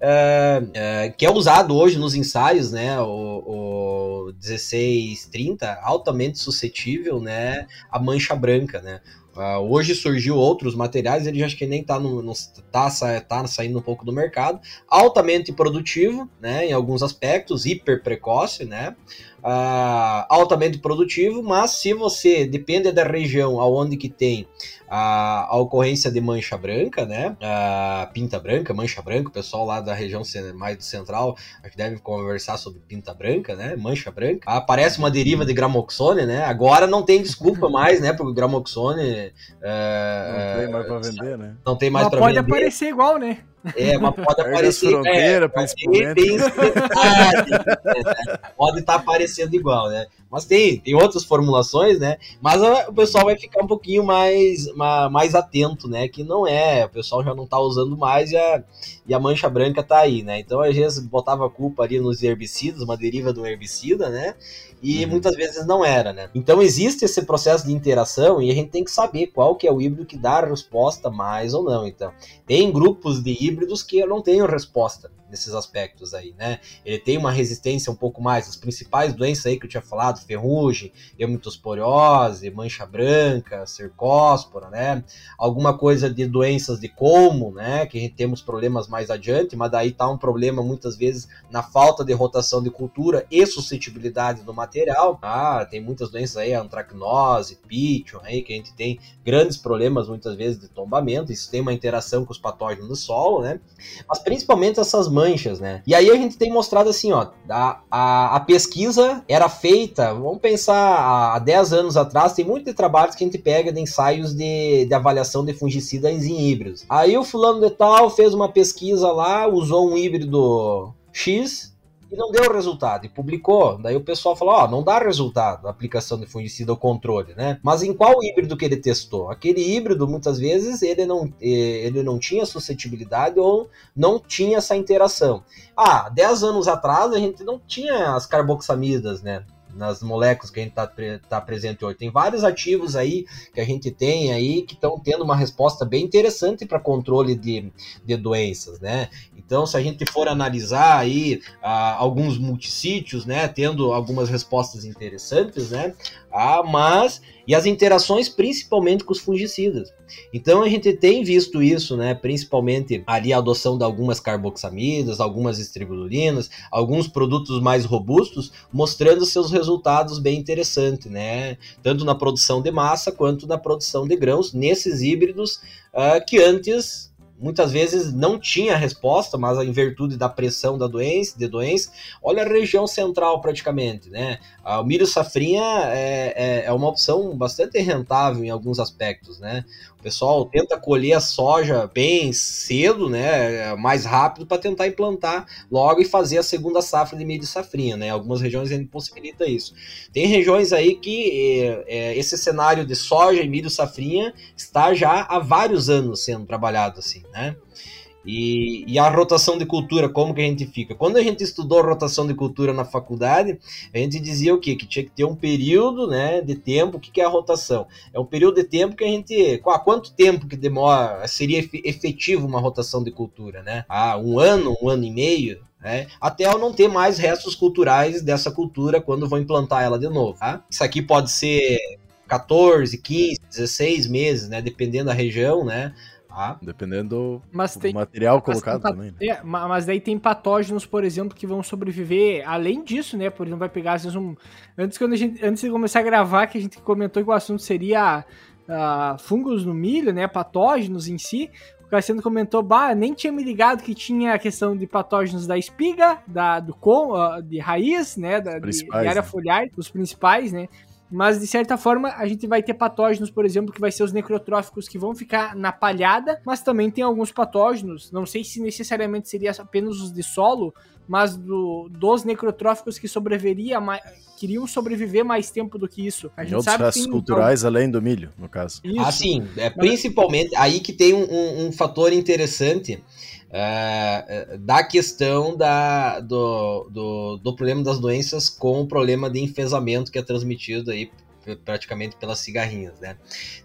uh, uh, que é usado hoje nos ensaios, né? O, o 1630 altamente suscetível, né, à mancha branca, né? Uh, hoje surgiu outros materiais, ele acho que nem está no, no, tá, tá saindo um pouco do mercado, altamente produtivo, né, em alguns aspectos, hiper precoce, né, uh, altamente produtivo, mas se você depende da região aonde que tem a, a ocorrência de mancha branca, né? A pinta branca, mancha branca, o pessoal lá da região mais do central acho que deve conversar sobre pinta branca, né? Mancha branca. Aparece uma deriva de gramoxone, né? Agora não tem desculpa mais, né? Porque o gramoxone. Uh, não tem mais para vender, né? Não tem mais para vender. Pode aparecer igual, né? É, mas pode aparecer. É. Bem, pode estar tá aparecendo igual, né? Mas tem, tem outras formulações, né? Mas o pessoal vai ficar um pouquinho mais, mais atento, né? Que não é, o pessoal já não tá usando mais e a, e a mancha branca tá aí, né? Então às vezes botava a culpa ali nos herbicidas, uma deriva do herbicida, né? E uhum. muitas vezes não era, né? Então existe esse processo de interação e a gente tem que saber qual que é o híbrido que dá a resposta mais ou não. Então, tem grupos de híbridos que não têm resposta nesses aspectos aí, né? Ele tem uma resistência um pouco mais. As principais doenças aí que eu tinha falado, ferrugem, hematosporiose, mancha branca, cercóspora, né? Alguma coisa de doenças de como, né? Que a gente temos problemas mais adiante, mas daí tá um problema muitas vezes na falta de rotação de cultura e suscetibilidade do material. Ah, tem muitas doenças aí, antracnose, pitchon, aí que a gente tem grandes problemas muitas vezes de tombamento. Isso tem uma interação com os patógenos do solo, né? Mas principalmente essas manchas, né? E aí a gente tem mostrado assim, ó, a, a, a pesquisa era feita, vamos pensar, há 10 anos atrás, tem muitos trabalhos que a gente pega de ensaios de, de avaliação de fungicidas em híbridos. Aí o fulano de tal fez uma pesquisa lá, usou um híbrido X, e não deu resultado, e publicou. Daí o pessoal falou: Ó, oh, não dá resultado a aplicação de fungicida ao controle, né? Mas em qual híbrido que ele testou? Aquele híbrido, muitas vezes, ele não, ele não tinha suscetibilidade ou não tinha essa interação. Ah, 10 anos atrás a gente não tinha as carboxamidas, né? Nas moléculas que a gente está tá presente hoje. Tem vários ativos aí que a gente tem aí que estão tendo uma resposta bem interessante para controle de, de doenças, né? Então, se a gente for analisar aí ah, alguns multissítios, né, tendo algumas respostas interessantes, né, ah, mas e as interações principalmente com os fungicidas. Então a gente tem visto isso, né, principalmente ali a adoção de algumas carboxamidas, algumas estribululinas, alguns produtos mais robustos, mostrando seus resultados bem interessantes, né, tanto na produção de massa quanto na produção de grãos nesses híbridos uh, que antes muitas vezes não tinha resposta, mas em virtude da pressão da doença, de doença, olha a região central praticamente, né? O milho safrinha é, é, é, uma opção bastante rentável em alguns aspectos, né? Pessoal tenta colher a soja bem cedo, né? Mais rápido para tentar implantar logo e fazer a segunda safra de milho safrinha, né? Algumas regiões ainda possibilita isso. Tem regiões aí que é, é, esse cenário de soja e milho safrinha está já há vários anos sendo trabalhado assim né? E, e, a rotação de cultura, como que a gente fica? Quando a gente estudou rotação de cultura na faculdade, a gente dizia o quê? Que tinha que ter um período né, de tempo. O que, que é a rotação? É um período de tempo que a gente. Há quanto tempo que demora, seria efetivo uma rotação de cultura, né? Ah, um ano, um ano e meio? É, até eu não ter mais restos culturais dessa cultura quando vou implantar ela de novo. Tá? Isso aqui pode ser 14, 15, 16 meses, né? Dependendo da região, né? Ah. Dependendo mas do tem, material colocado mas também. Né? É, mas daí tem patógenos, por exemplo, que vão sobreviver. Além disso, né? Por exemplo, vai pegar às vezes um. Antes, quando a gente, antes de começar a gravar, que a gente comentou que o assunto seria uh, fungos no milho, né? Patógenos em si. O Cassiano comentou, bah, nem tinha me ligado que tinha a questão de patógenos da espiga, da, do com, uh, de raiz, né? Da, de, de área né? foliar, os principais, né? Mas, de certa forma, a gente vai ter patógenos, por exemplo, que vai ser os necrotróficos que vão ficar na palhada, mas também tem alguns patógenos, não sei se necessariamente seria apenas os de solo, mas do, dos necrotróficos que sobreviveria mais, queriam sobreviver mais tempo do que isso. A gente outros sabe que tem, culturais além do milho, no caso. Isso. Assim, é principalmente aí que tem um, um, um fator interessante uh, da questão da, do, do, do, problema das doenças com o problema de enfesamento que é transmitido aí praticamente pelas cigarrinhas, né?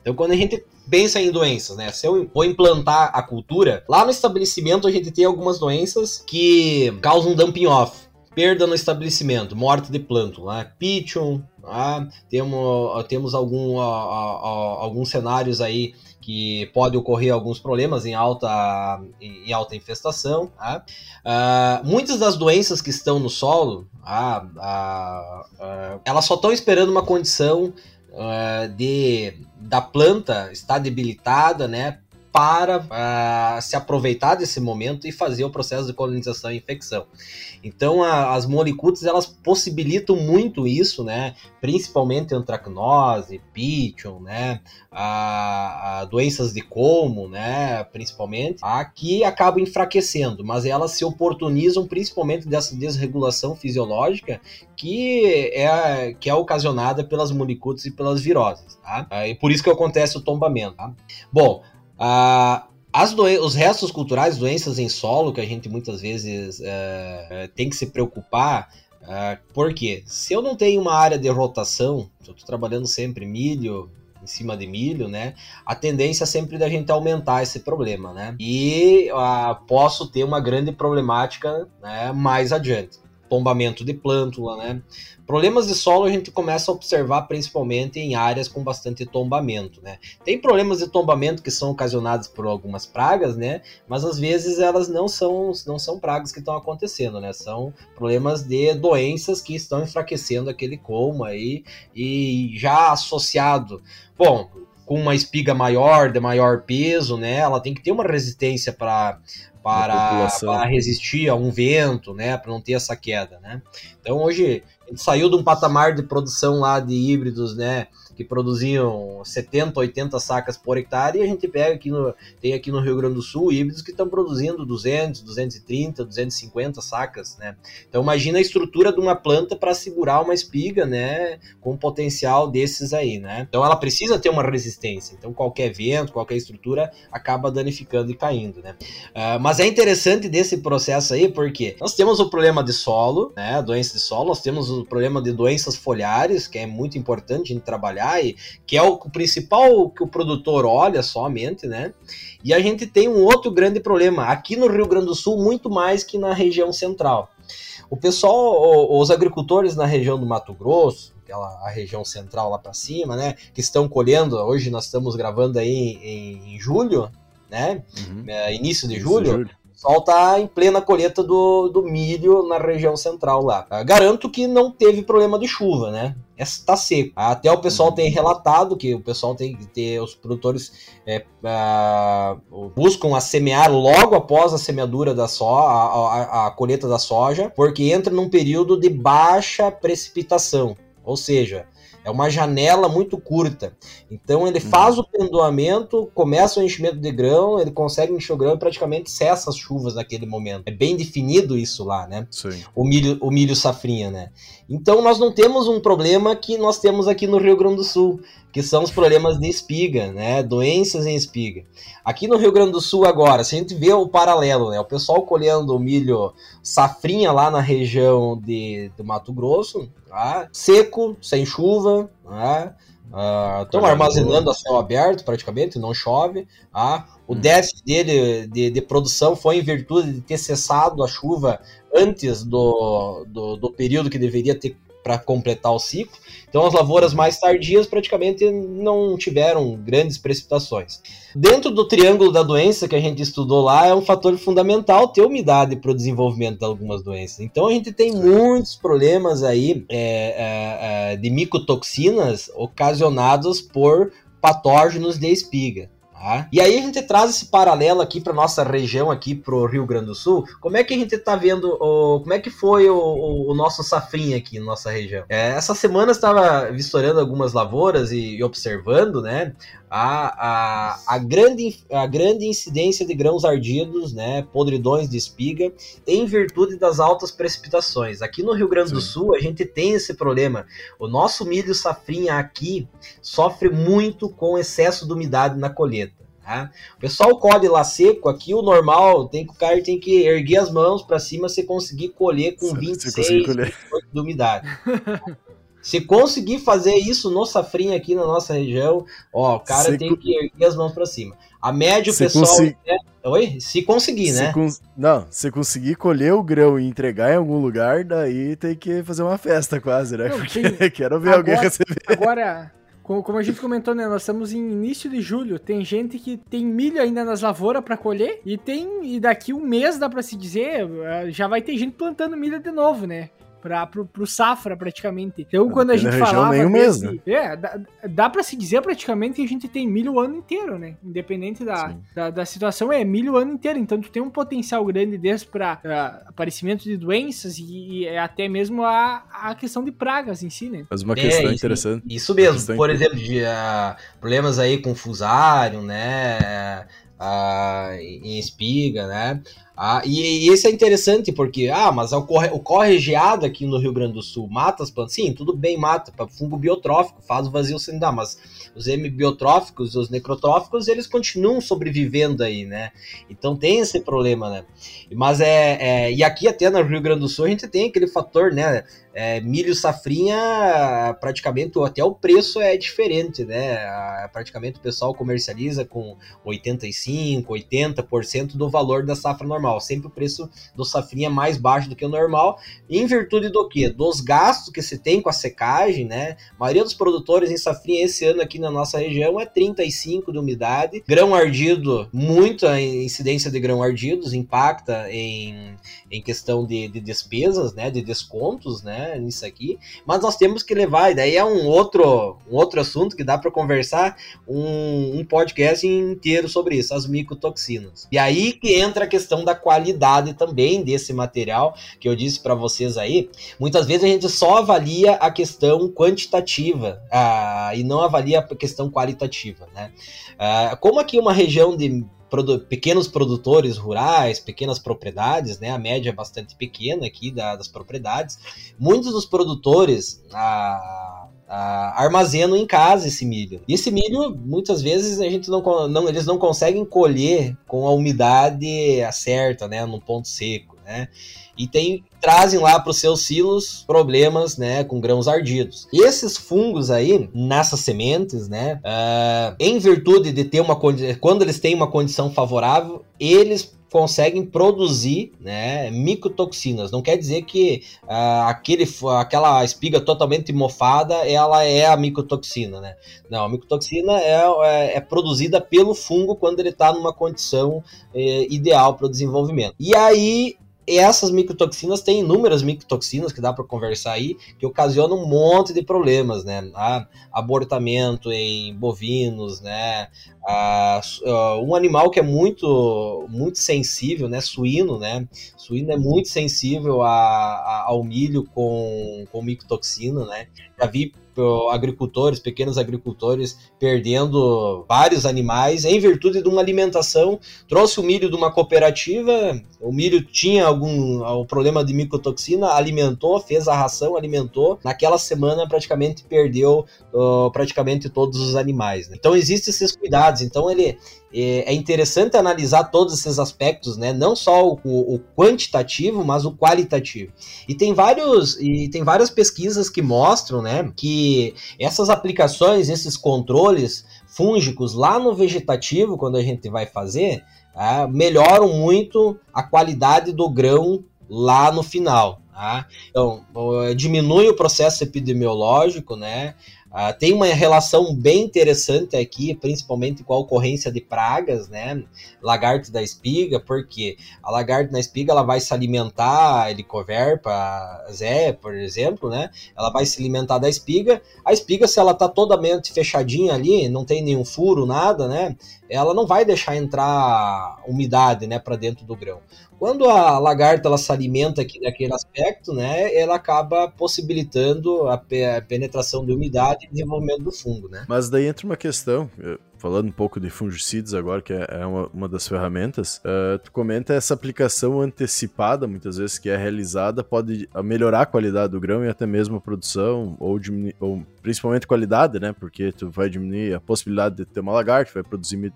Então, quando a gente pensa em doenças, né? Se eu vou implantar a cultura, lá no estabelecimento a gente tem algumas doenças que causam dumping off, perda no estabelecimento, morte de plâncton, né? Pitchon, ah, temos, temos algum, alguns cenários aí que pode ocorrer alguns problemas em alta, em alta infestação. Tá? Uh, muitas das doenças que estão no solo, ah, ah, ah, elas só estão esperando uma condição de da planta estar debilitada, né, para uh, se aproveitar desse momento e fazer o processo de colonização e infecção. Então, a, as molicutes elas possibilitam muito isso, né? Principalmente antracnose, pitchon, né? A, a doenças de como, né? Principalmente, aqui acabam enfraquecendo, mas elas se oportunizam principalmente dessa desregulação fisiológica que é, que é ocasionada pelas molicutes e pelas viroses, tá? E por isso que acontece o tombamento, tá? Bom, ah, as os restos culturais, doenças em solo, que a gente muitas vezes é, tem que se preocupar, é, porque se eu não tenho uma área de rotação, eu estou trabalhando sempre milho, em cima de milho, né? A tendência é sempre da gente aumentar esse problema, né? E uh, posso ter uma grande problemática né, mais adiante tombamento de plântula, né? Problemas de solo a gente começa a observar principalmente em áreas com bastante tombamento, né? Tem problemas de tombamento que são ocasionados por algumas pragas, né? Mas às vezes elas não são, não são pragas que estão acontecendo, né? São problemas de doenças que estão enfraquecendo aquele colmo aí e já associado. Bom, com uma espiga maior, de maior peso, né? Ela tem que ter uma resistência para para, para resistir a um vento, né, para não ter essa queda, né? Então hoje a gente saiu de um patamar de produção lá de híbridos, né, que produziam 70, 80 sacas por hectare, e a gente pega aqui no, tem aqui no Rio Grande do Sul híbridos que estão produzindo 200, 230, 250 sacas, né? Então imagina a estrutura de uma planta para segurar uma espiga, né, com um potencial desses aí, né? Então ela precisa ter uma resistência. Então qualquer vento, qualquer estrutura acaba danificando e caindo, né? Uh, mas é interessante desse processo aí porque nós temos o problema de solo, né, doença de solo, nós temos o problema de doenças foliares, que é muito importante a gente trabalhar que é o principal que o produtor olha somente, né? E a gente tem um outro grande problema aqui no Rio Grande do Sul, muito mais que na região central. O pessoal, os agricultores na região do Mato Grosso, aquela a região central lá para cima, né? Que estão colhendo. Hoje nós estamos gravando aí em, em julho, né? Uhum. É, início de julho. julho pessoal está em plena colheita do, do milho na região central lá. Uh, garanto que não teve problema de chuva, né? Está seco. Até o pessoal tem relatado que o pessoal tem que ter, os produtores é, uh, buscam a semear logo após a semeadura da soja, a, a, a colheita da soja, porque entra num período de baixa precipitação. Ou seja, é uma janela muito curta. Então ele uhum. faz o pendoamento, começa o enchimento de grão, ele consegue encher o grão e praticamente cessa as chuvas naquele momento. É bem definido isso lá, né? Sim. O milho, o milho safrinha, né? Então nós não temos um problema que nós temos aqui no Rio Grande do Sul, que são os problemas de espiga, né? Doenças em espiga. Aqui no Rio Grande do Sul agora, se a gente vê o paralelo, né? O pessoal colhendo o milho safrinha lá na região de, do Mato Grosso, tá? seco, sem chuva, tá? estão uh, armazenando a céu aberto praticamente, não chove. Tá? O hum. déficit dele de, de, produção foi em virtude de ter cessado a chuva antes do, do, do período que deveria ter para completar o ciclo. Então as lavouras mais tardias praticamente não tiveram grandes precipitações. Dentro do triângulo da doença que a gente estudou lá, é um fator fundamental ter umidade para o desenvolvimento de algumas doenças. Então a gente tem muitos problemas aí é, é, é de micotoxinas ocasionados por patógenos de espiga. Tá? E aí a gente traz esse paralelo aqui para nossa região, aqui para o Rio Grande do Sul. Como é que a gente está vendo, o, como é que foi o, o, o nosso safrinha aqui na nossa região? É, essa semana estava vistoriando algumas lavouras e, e observando, né, a, a, a, grande, a grande incidência de grãos ardidos, né, podridões de espiga, em virtude das altas precipitações. Aqui no Rio Grande Sim. do Sul, a gente tem esse problema. O nosso milho safrinha aqui sofre muito com excesso de umidade na colheita. Tá? O pessoal colhe lá seco, aqui o normal tem que o cara tem que erguer as mãos para cima se conseguir colher com 26 colher. de umidade. se conseguir fazer isso no safrinha aqui na nossa região, ó, o cara se tem que erguer as mãos para cima. A média o pessoal consegui... é... Oi? Se conseguir, se né? Cons... Não, se conseguir colher o grão e entregar em algum lugar, daí tem que fazer uma festa quase, né? Não, Porque tem... quero ver agora, alguém receber. Agora, como a gente comentou, né? Nós estamos em início de julho. Tem gente que tem milho ainda nas lavouras para colher. E tem. E daqui um mês, dá para se dizer, eh, já vai ter gente plantando milho de novo, né? Para pro, pro safra praticamente. Então, quando a gente falava nem desse, né? é, dá, dá para se dizer praticamente que a gente tem milho o ano inteiro, né? Independente da, da, da, situação, é milho o ano inteiro. Então, tu tem um potencial grande desse para uh, aparecimento de doenças e, e, até mesmo a, a questão de pragas em si, né? Mas uma questão é, isso, interessante. Isso mesmo. Por exemplo, de, uh, problemas aí com fusário, né? Uh, em espiga, né? Ah, e, e esse é interessante porque, ah, mas ocorre, ocorre geada aqui no Rio Grande do Sul, mata as plantas? Sim, tudo bem, mata, fungo biotrófico, faz o vazio sem dar, mas os hemibiotróficos e os necrotróficos, eles continuam sobrevivendo aí, né? Então tem esse problema, né? Mas é, é e aqui até no Rio Grande do Sul a gente tem aquele fator, né? É, milho safrinha, praticamente até o preço é diferente, né? Praticamente o pessoal comercializa com 85, 80% do valor da safra normal normal. Sempre o preço do safrinha é mais baixo do que o normal, em virtude do quê? Dos gastos que se tem com a secagem, né? A maioria dos produtores em safrinha esse ano aqui na nossa região é 35 de umidade. Grão ardido, muita incidência de grão ardidos, impacta em, em questão de, de despesas, né? De descontos, né? Nisso aqui. Mas nós temos que levar, e daí é um outro, um outro assunto que dá para conversar um, um podcast inteiro sobre isso, as micotoxinas. E aí que entra a questão da qualidade também desse material, que eu disse para vocês aí. Muitas vezes a gente só avalia a questão quantitativa ah, e não avalia a questão qualitativa, né? Ah, como aqui uma região de pequenos produtores rurais, pequenas propriedades, né? A média é bastante pequena aqui da, das propriedades. Muitos dos produtores, ah, armazenam em casa esse milho. E esse milho, muitas vezes, a gente não, não, eles não conseguem colher com a umidade certa, né, num ponto seco, né? E tem, trazem lá para os seus silos problemas, né, com grãos ardidos. E esses fungos aí, nessas sementes, né, uh, em virtude de ter uma quando eles têm uma condição favorável, eles conseguem produzir né, micotoxinas. Não quer dizer que uh, aquele, aquela espiga totalmente mofada ela é a micotoxina. Né? Não, a micotoxina é, é, é produzida pelo fungo quando ele está numa condição é, ideal para o desenvolvimento. E aí essas micotoxinas têm inúmeras micotoxinas que dá para conversar aí, que ocasionam um monte de problemas, né? Ah, abortamento em bovinos, né? Ah, um animal que é muito muito sensível, né? Suíno, né? Suíno é muito sensível a, a, ao milho com, com micotoxina, né? Já vi agricultores, pequenos agricultores, perdendo vários animais em virtude de uma alimentação. Trouxe o milho de uma cooperativa, o milho tinha algum, algum problema de micotoxina, alimentou, fez a ração, alimentou. Naquela semana praticamente perdeu uh, praticamente todos os animais. Né? Então existem esses cuidados. Então ele é, é interessante analisar todos esses aspectos, né? Não só o, o, quantitativo, mas o qualitativo. E tem vários e tem várias pesquisas que mostram, né, que essas aplicações, esses controles fúngicos lá no vegetativo, quando a gente vai fazer, é, melhoram muito a qualidade do grão lá no final. Tá? Então, diminui o processo epidemiológico, né? Uh, tem uma relação bem interessante aqui, principalmente com a ocorrência de pragas, né? Lagarto da espiga, porque a lagarto da espiga ela vai se alimentar, helicoverpa, zé, por exemplo, né? Ela vai se alimentar da espiga. A espiga, se ela tá totalmente fechadinha ali, não tem nenhum furo, nada, né? Ela não vai deixar entrar umidade, né, para dentro do grão. Quando a lagarta ela se alimenta aqui daquele aspecto, né, ela acaba possibilitando a, penetração de umidade e desenvolvimento do fungo, né? Mas daí entra uma questão, falando um pouco de fungicidas agora, que é, é uma, uma das ferramentas, uh, tu comenta essa aplicação antecipada, muitas vezes, que é realizada, pode melhorar a qualidade do grão e até mesmo a produção, ou, diminuir, ou principalmente qualidade, né? Porque tu vai diminuir a possibilidade de ter uma lagarta, vai produzir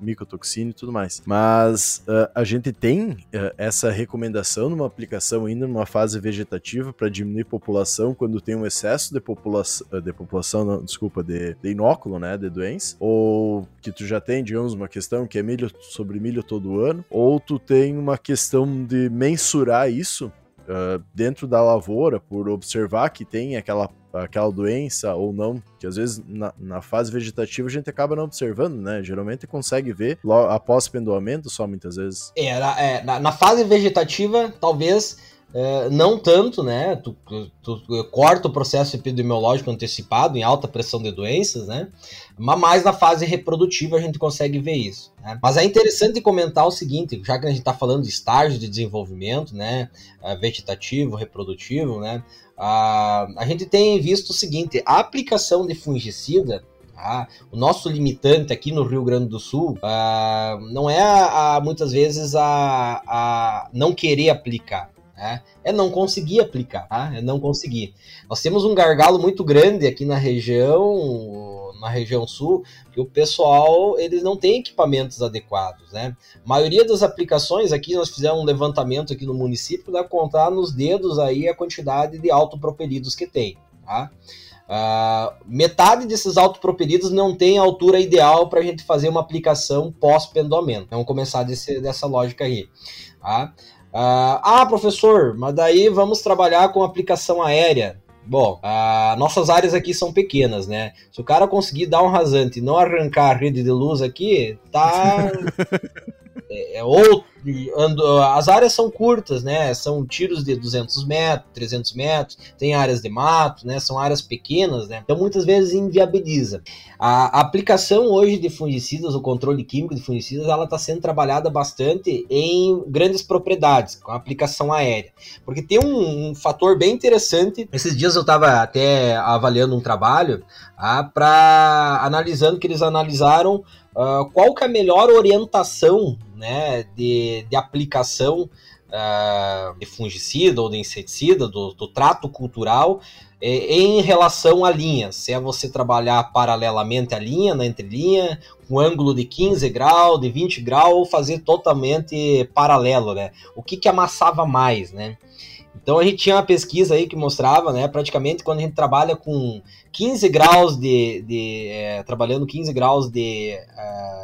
micotoxina e tudo mais. Mas uh, a gente tem uh, essa recomendação numa aplicação ainda numa fase vegetativa para diminuir população quando tem um excesso de, popula de população, não, desculpa, de, de inóculo, né? De doença, ou que tu já tem, digamos, uma questão que é milho sobre milho todo ano, ou tu tem uma questão de mensurar isso uh, dentro da lavoura por observar que tem aquela, aquela doença ou não, que às vezes na, na fase vegetativa a gente acaba não observando, né? Geralmente consegue ver após pendoamento só muitas vezes. É, na, é, na, na fase vegetativa, talvez é, não tanto, né? Tu, tu, tu, corta o processo epidemiológico antecipado em alta pressão de doenças, né? Mas mais na fase reprodutiva a gente consegue ver isso. Né? Mas é interessante comentar o seguinte, já que a gente está falando de estágio de desenvolvimento, né? É, vegetativo, reprodutivo, né? A, gente tem visto o seguinte: a aplicação de fungicida Tá? O nosso limitante aqui no Rio Grande do Sul uh, não é a, a, muitas vezes a, a não querer aplicar. Né? É não conseguir aplicar, tá? É não conseguir. Nós temos um gargalo muito grande aqui na região, na região sul, que o pessoal eles não tem equipamentos adequados, né? A maioria das aplicações aqui nós fizemos um levantamento aqui no município dá contar nos dedos aí a quantidade de autopropelidos que tem, tá? Uh, metade desses autopropelidos não tem a altura ideal para a gente fazer uma aplicação pós-pendoamento. Vamos começar desse, dessa lógica aí. Tá? Ah, professor, mas daí vamos trabalhar com aplicação aérea. Bom, ah, nossas áreas aqui são pequenas, né? Se o cara conseguir dar um rasante e não arrancar a rede de luz aqui, tá. é, é ou ando, as áreas são curtas, né? São tiros de 200 metros, 300 metros, tem áreas de mato, né? São áreas pequenas, né? Então muitas vezes inviabiliza. A, aplicação hoje de fungicidas, o controle químico de fungicidas, ela está sendo trabalhada bastante em grandes propriedades, com a aplicação aérea. Porque tem um, um fator bem interessante. Esses dias eu estava até avaliando um trabalho ah, para analisando que eles analisaram uh, qual que é a melhor orientação né, de, de aplicação uh, de fungicida ou de inseticida, do, do trato cultural, eh, em relação à linha. Se é você trabalhar paralelamente à linha, na entrelinha, com ângulo de 15 graus, de 20 graus, ou fazer totalmente paralelo, né? O que, que amassava mais, né? Então a gente tinha uma pesquisa aí que mostrava, né, praticamente quando a gente trabalha com 15 graus de, de é, trabalhando 15 graus de,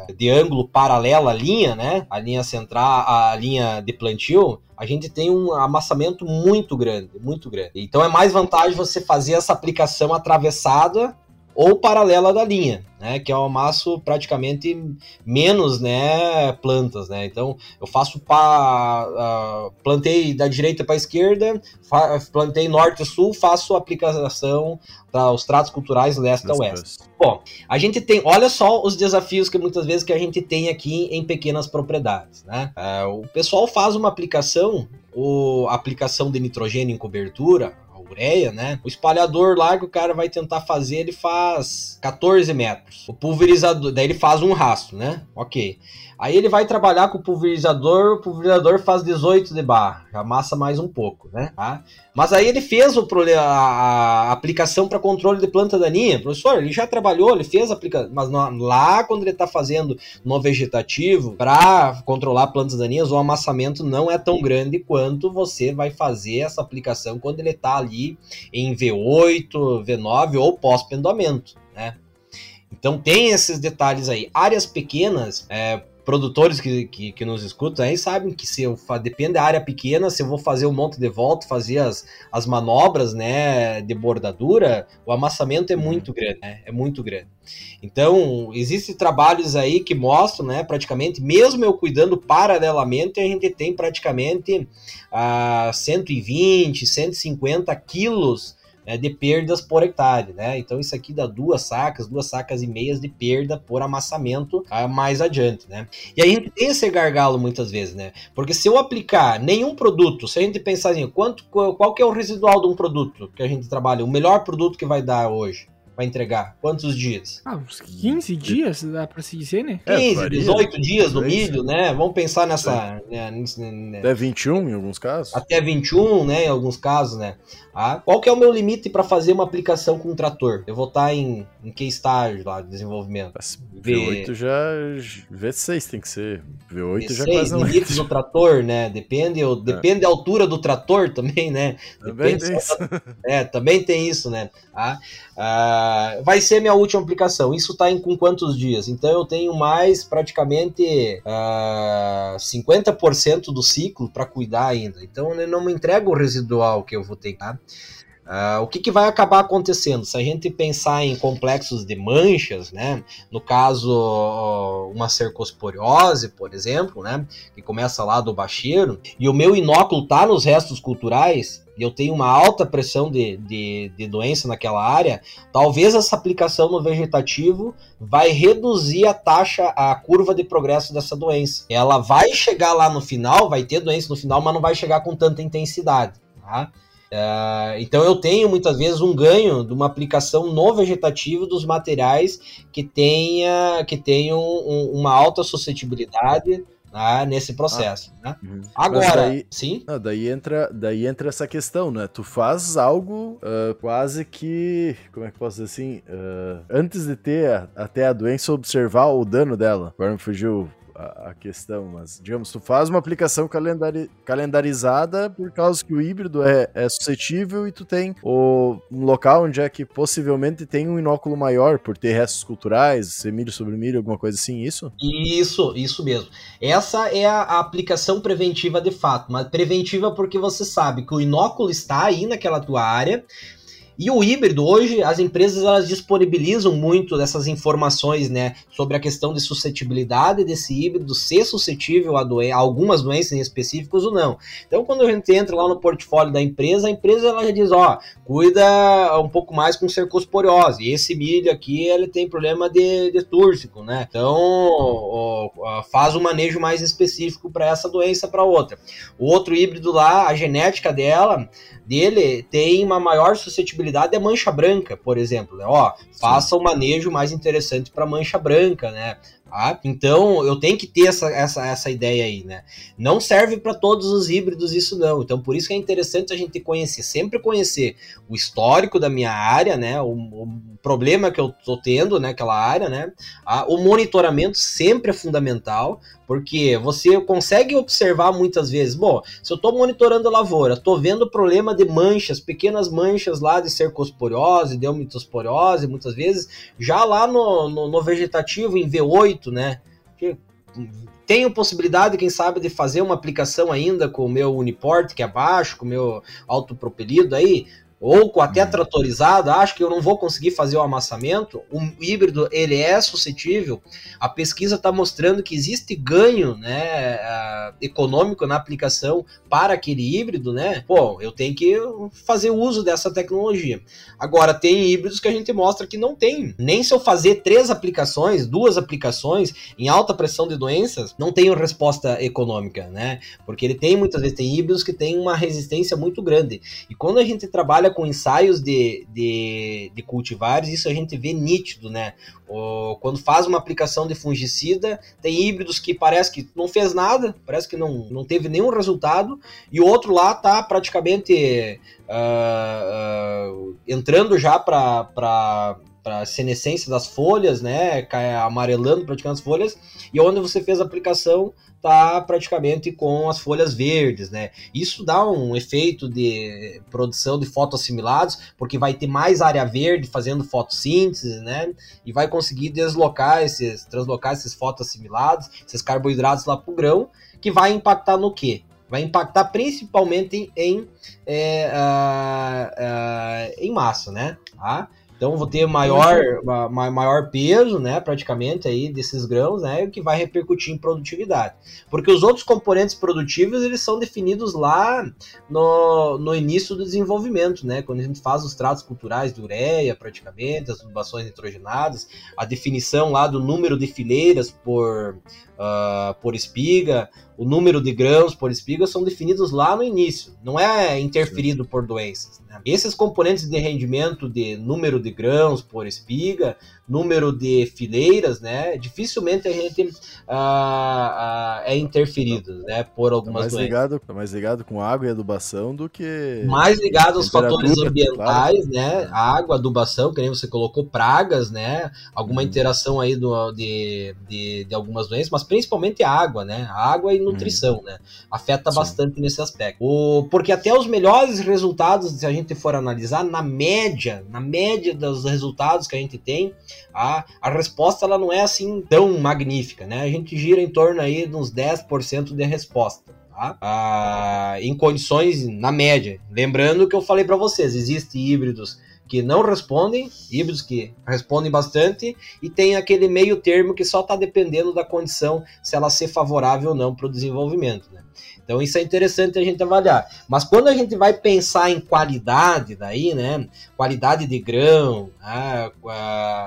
uh, de ângulo paralelo à linha, né, a linha central, a linha de plantio, a gente tem um amassamento muito grande, muito grande. Então é mais vantagem você fazer essa aplicação atravessada ou paralela da linha, né, que é o amasso praticamente menos, né, plantas, né. Então eu faço pa, uh, plantei da direita para a esquerda, plantei norte e sul, faço aplicação para os tratos culturais leste a oeste. Bom, a gente tem, olha só os desafios que muitas vezes que a gente tem aqui em pequenas propriedades, né. Uh, o pessoal faz uma aplicação, ou aplicação de nitrogênio em cobertura, ureia, né? O espalhador lá que o cara vai tentar fazer, ele faz 14 metros. O pulverizador, daí ele faz um rastro, né? Ok. Aí ele vai trabalhar com o pulverizador, o pulverizador faz 18 de barra, amassa mais um pouco, né? Tá? Mas aí ele fez o, a, a aplicação para controle de planta daninha. Professor, ele já trabalhou, ele fez a aplicação, mas lá quando ele está fazendo no vegetativo para controlar plantas daninhas, o amassamento não é tão grande quanto você vai fazer essa aplicação quando ele está ali em V8, V9 ou pós-pendamento, né? Então tem esses detalhes aí. Áreas pequenas, é, produtores que, que, que, nos escutam aí sabem que se eu depende da área pequena, se eu vou fazer um monte de volta, fazer as, as manobras, né, de bordadura, o amassamento é uhum. muito grande, né? É muito grande. Então, existem trabalhos aí que mostram, né, praticamente, mesmo eu cuidando paralelamente, a gente tem praticamente uh, 120, 150 quilos né, de perdas por hectare, né? Então isso aqui dá duas sacas, duas sacas e meias de perda por amassamento uh, mais adiante, né? E aí a gente tem esse gargalo muitas vezes, né? Porque se eu aplicar nenhum produto, se a gente pensar assim, quanto, qual que é o residual de um produto que a gente trabalha, o melhor produto que vai dar hoje? Para entregar? Quantos dias? Ah, uns 15 dias, dá para se dizer, né? 15, é, 18 dias no milho, né? Vamos pensar nessa. Né, né, Até 21 em alguns casos. Até 21, né? Em alguns casos, né? Ah, qual que é o meu limite para fazer uma aplicação com um trator? Eu vou estar tá em, em que estágio lá de desenvolvimento? V8 já. V6 tem que ser. V8 V6, já quase não limite do trator, né? Depende, é. depende da altura do trator também, né? Também tem isso. É, também tem isso, né? Ah, ah, vai ser minha última aplicação. Isso está em com quantos dias? Então eu tenho mais praticamente ah, 50% do ciclo para cuidar ainda. Então eu não me entrego o residual que eu vou ter, tá? Uh, o que, que, vai acabar acontecendo? Se a gente pensar em complexos de manchas, né? No caso, uma cercosporiose, por exemplo, né? Que começa lá do bacheiro, e o meu inóculo tá nos restos culturais, e eu tenho uma alta pressão de, de, de, doença naquela área, talvez essa aplicação no vegetativo vai reduzir a taxa, a curva de progresso dessa doença. Ela vai chegar lá no final, vai ter doença no final, mas não vai chegar com tanta intensidade, tá? Uh, então eu tenho muitas vezes um ganho de uma aplicação no vegetativo dos materiais que tenha que tenham um, uma alta suscetibilidade né, nesse processo. Ah, né? uhum. Agora, daí, sim. Não, daí entra daí entra essa questão, né? Tu faz algo uh, quase que como é que posso dizer assim, uh, antes de ter a, até a doença observar o dano dela. Agora me fugiu a, a, questão, mas, digamos, tu faz uma aplicação calendari, calendarizada por causa que o híbrido é, é suscetível e tu tem o, um local onde é que possivelmente tem um inóculo maior por ter restos culturais, ser milho sobre milho, alguma coisa assim, isso? Isso, isso mesmo. Essa é a, a aplicação preventiva de fato, mas preventiva porque você sabe que o inóculo está aí naquela tua área, e o híbrido, hoje, as empresas elas disponibilizam muito dessas informações, né, sobre a questão de suscetibilidade desse híbrido ser suscetível a, doen a algumas doenças em específicos ou não. Então, quando a gente entra lá no portfólio da empresa, a empresa ela já diz, ó, cuida um pouco mais com cercosporiose. Esse milho aqui, ele tem problema de, de túrcico, né? Então, ó, faz um manejo mais específico para essa doença para outra. O outro híbrido lá, a genética dela, dele tem uma maior suscetibilidade à mancha branca, por exemplo. Né? Ó, faça o um manejo mais interessante para mancha branca, né? Tá? Então eu tenho que ter essa, essa, essa ideia aí, né? Não serve para todos os híbridos isso não. Então por isso que é interessante a gente conhecer, sempre conhecer o histórico da minha área, né? O, o problema que eu tô tendo naquela né? área, né? Ah, o monitoramento sempre é fundamental porque você consegue observar muitas vezes, bom, se eu estou monitorando a lavoura, estou vendo problema de manchas, pequenas manchas lá de cercosporiose, de omitosporiose, muitas vezes, já lá no, no, no vegetativo em V8, né? tenho possibilidade, quem sabe, de fazer uma aplicação ainda com o meu Uniport, que é baixo, com o meu autopropelido aí, ou com até uhum. tratorizado, acho que eu não vou conseguir fazer o amassamento. O híbrido ele é suscetível. A pesquisa está mostrando que existe ganho, né, econômico na aplicação para aquele híbrido, né? Pô, eu tenho que fazer uso dessa tecnologia. Agora tem híbridos que a gente mostra que não tem. Nem se eu fazer três aplicações, duas aplicações em alta pressão de doenças, não tenho resposta econômica, né? Porque ele tem muitas vezes tem híbridos que têm uma resistência muito grande. E quando a gente trabalha trabalha com ensaios de, de, de cultivares, isso a gente vê nítido, né? O, quando faz uma aplicação de fungicida, tem híbridos que parece que não fez nada, parece que não, não teve nenhum resultado, e o outro lá tá praticamente uh, uh, entrando já para a senescência das folhas, né? Amarelando praticamente as folhas, e onde você fez a aplicação tá praticamente com as folhas verdes, né? Isso dá um efeito de produção de fotoassimilados, porque vai ter mais área verde fazendo fotossíntese, né? E vai conseguir deslocar esses, translocar esses fotoassimilados, esses carboidratos lá pro grão, que vai impactar no quê? Vai impactar principalmente em, é, uh, uh, em massa, né? Tá? Então vou ter maior, maior peso, né, praticamente aí desses grãos, né, o que vai repercutir em produtividade. Porque os outros componentes produtivos, eles são definidos lá no, no início do desenvolvimento, né, quando a gente faz os tratos culturais de ureia, praticamente, as tubações nitrogenadas, a definição lá do número de fileiras por, uh, por espiga, o número de grãos por espiga são definidos lá no início, não é interferido por doenças. Esses componentes de rendimento de número de grãos por espiga número de fileiras, né, dificilmente a gente ah, ah, é interferido, né, por algumas tá mais doenças. Ligado, tá mais ligado com água e adubação do que... Mais ligado aos fatores ambientais, claro. né, água, adubação, que nem você colocou, pragas, né, alguma hum. interação aí do, de, de, de, algumas doenças, mas principalmente a água, né, água e nutrição, hum. né, afeta Sim. bastante nesse aspecto. O, porque até os melhores resultados, se a gente for analisar, na média, na média dos resultados que a gente tem, a, a resposta ela não é assim tão magnífica, né? A gente gira em torno aí de uns 10% de resposta. Tá? Ah, em condições na média. Lembrando que eu falei para vocês, existem híbridos que não respondem, híbridos que respondem bastante, e tem aquele meio termo que só está dependendo da condição se ela ser favorável ou não para o desenvolvimento. Né? Então isso é interessante a gente avaliar. Mas quando a gente vai pensar em qualidade daí, né? Qualidade de grão, né,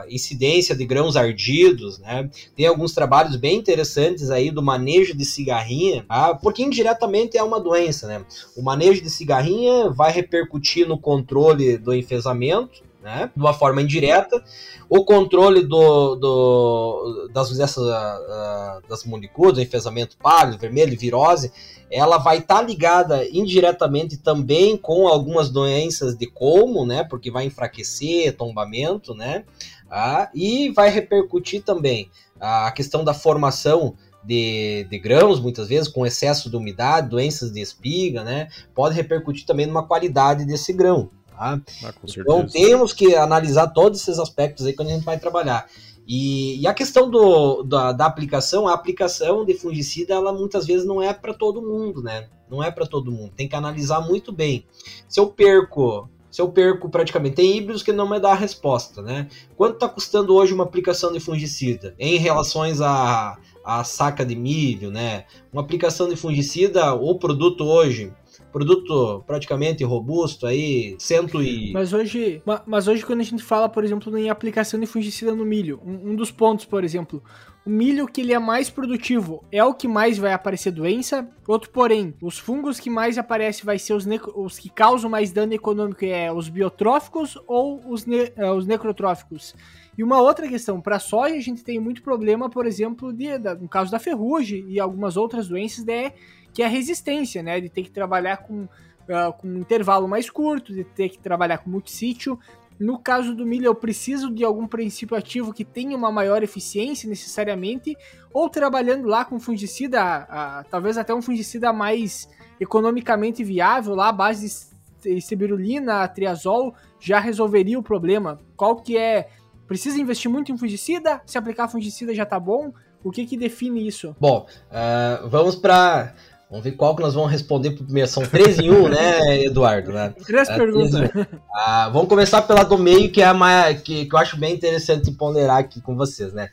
incidência de grãos ardidos, né? Tem alguns trabalhos bem interessantes aí do manejo de cigarrinha, tá? porque indiretamente é uma doença, né? O manejo de cigarrinha vai repercutir no controle do enfesamento, né, de uma forma indireta. O controle do, do das, dessas, uh, das moléculas, enfesamento pálido, vermelho, virose, ela vai estar tá ligada indiretamente também com algumas doenças de colmo, né, porque vai enfraquecer, tombamento, né, ah, e vai repercutir também a questão da formação de, de grãos, muitas vezes, com excesso de umidade, doenças de espiga, né? Pode repercutir também numa qualidade desse grão. Tá? Ah, então temos que analisar todos esses aspectos aí quando a gente vai trabalhar. E, e a questão do, da, da, aplicação, a aplicação de fungicida, ela muitas vezes não é para todo mundo, né? Não é para todo mundo. Tem que analisar muito bem. Se eu perco se eu perco praticamente. Tem híbridos que não me dá a resposta, né? Quanto está custando hoje uma aplicação de fungicida em relação a, a saca de milho, né? Uma aplicação de fungicida, o produto hoje, produto praticamente robusto aí, cento e... Mas hoje, mas hoje quando a gente fala, por exemplo, em aplicação de fungicida no milho, um, um dos pontos, por exemplo, o milho que ele é mais produtivo é o que mais vai aparecer doença. Outro porém, os fungos que mais aparecem vai ser os, os que causam mais dano econômico é os biotróficos ou os, ne uh, os necrotróficos. E uma outra questão, para soja a gente tem muito problema, por exemplo, de, de, no caso da ferrugem e algumas outras doenças, de, que é a resistência, né? De ter que trabalhar com, uh, com um intervalo mais curto, de ter que trabalhar com multissítio. No caso do milho, eu preciso de algum princípio ativo que tenha uma maior eficiência necessariamente, ou trabalhando lá com fungicida, talvez até um fungicida mais economicamente viável, lá a base de sibirulina, triazol, já resolveria o problema. Qual que é? Precisa investir muito em fungicida? Se aplicar fungicida já tá bom? O que que define isso? Bom, uh, vamos para Vamos ver qual que nós vamos responder primeiro. São três em um, né, Eduardo? Né? Três é, perguntas. Ah, vamos começar pela do meio, que é a mais, que, que eu acho bem interessante ponderar aqui com vocês, né?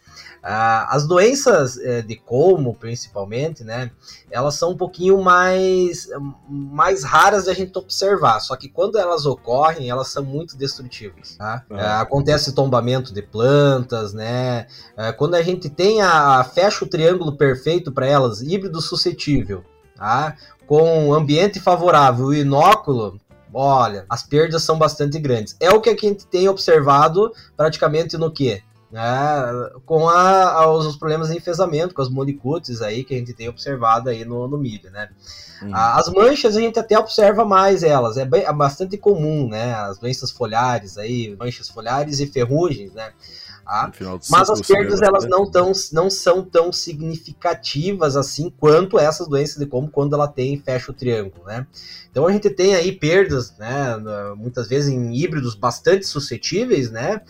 Ah, as doenças é, de colmo, principalmente, né? Elas são um pouquinho mais, mais raras de a gente observar. Só que quando elas ocorrem, elas são muito destrutivas. Tá? É, acontece tombamento de plantas, né? É, quando a gente tem a fecha o triângulo perfeito para elas, híbrido suscetível, tá? com ambiente favorável e inóculo, olha, as perdas são bastante grandes. É o que a gente tem observado praticamente no que? É, com a, os problemas de enfesamento, com as molicutes aí que a gente tem observado aí no, no milho, né? Hum. As manchas a gente até observa mais elas, é, bem, é bastante comum, né? As doenças foliares aí, manchas foliares e ferrugens, né? Tá? Mas as perdas elas não, tão, não são tão significativas assim quanto essas doenças de como quando ela tem fecha o triângulo, né? Então a gente tem aí perdas, né, muitas vezes em híbridos bastante suscetíveis, né,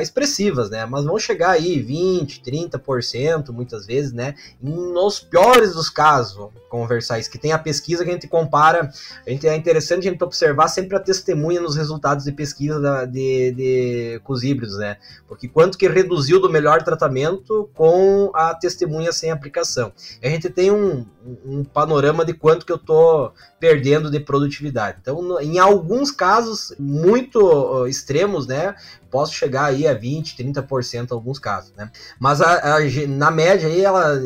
expressivas, né, mas vão chegar aí 20, 30% muitas vezes, né, nos piores dos casos, conversar isso, que tem a pesquisa que a gente compara, a gente, é interessante a gente observar sempre a testemunha nos resultados de pesquisa da, de, de, com os híbridos, né, porque quanto que reduziu do melhor tratamento com a testemunha sem aplicação. A gente tem um, um panorama de quanto que eu tô perdendo de produtividade. Então, em alguns casos muito extremos, né, posso chegar aí a 20, 30% em alguns casos, né? Mas a, a, na média aí ela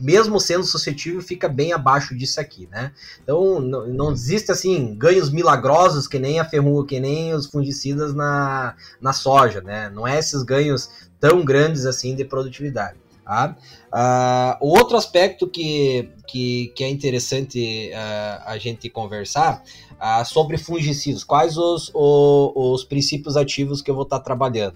mesmo sendo suscetível, fica bem abaixo disso aqui, né? Então, não, não existe, assim, ganhos milagrosos que nem a ferrugem, que nem os fungicidas na, na soja, né? Não é esses ganhos tão grandes, assim, de produtividade. Tá? Outro aspecto que, que, que é interessante uh, a gente conversar uh, sobre fungicidas, quais os, os, os, princípios ativos que eu vou estar trabalhando.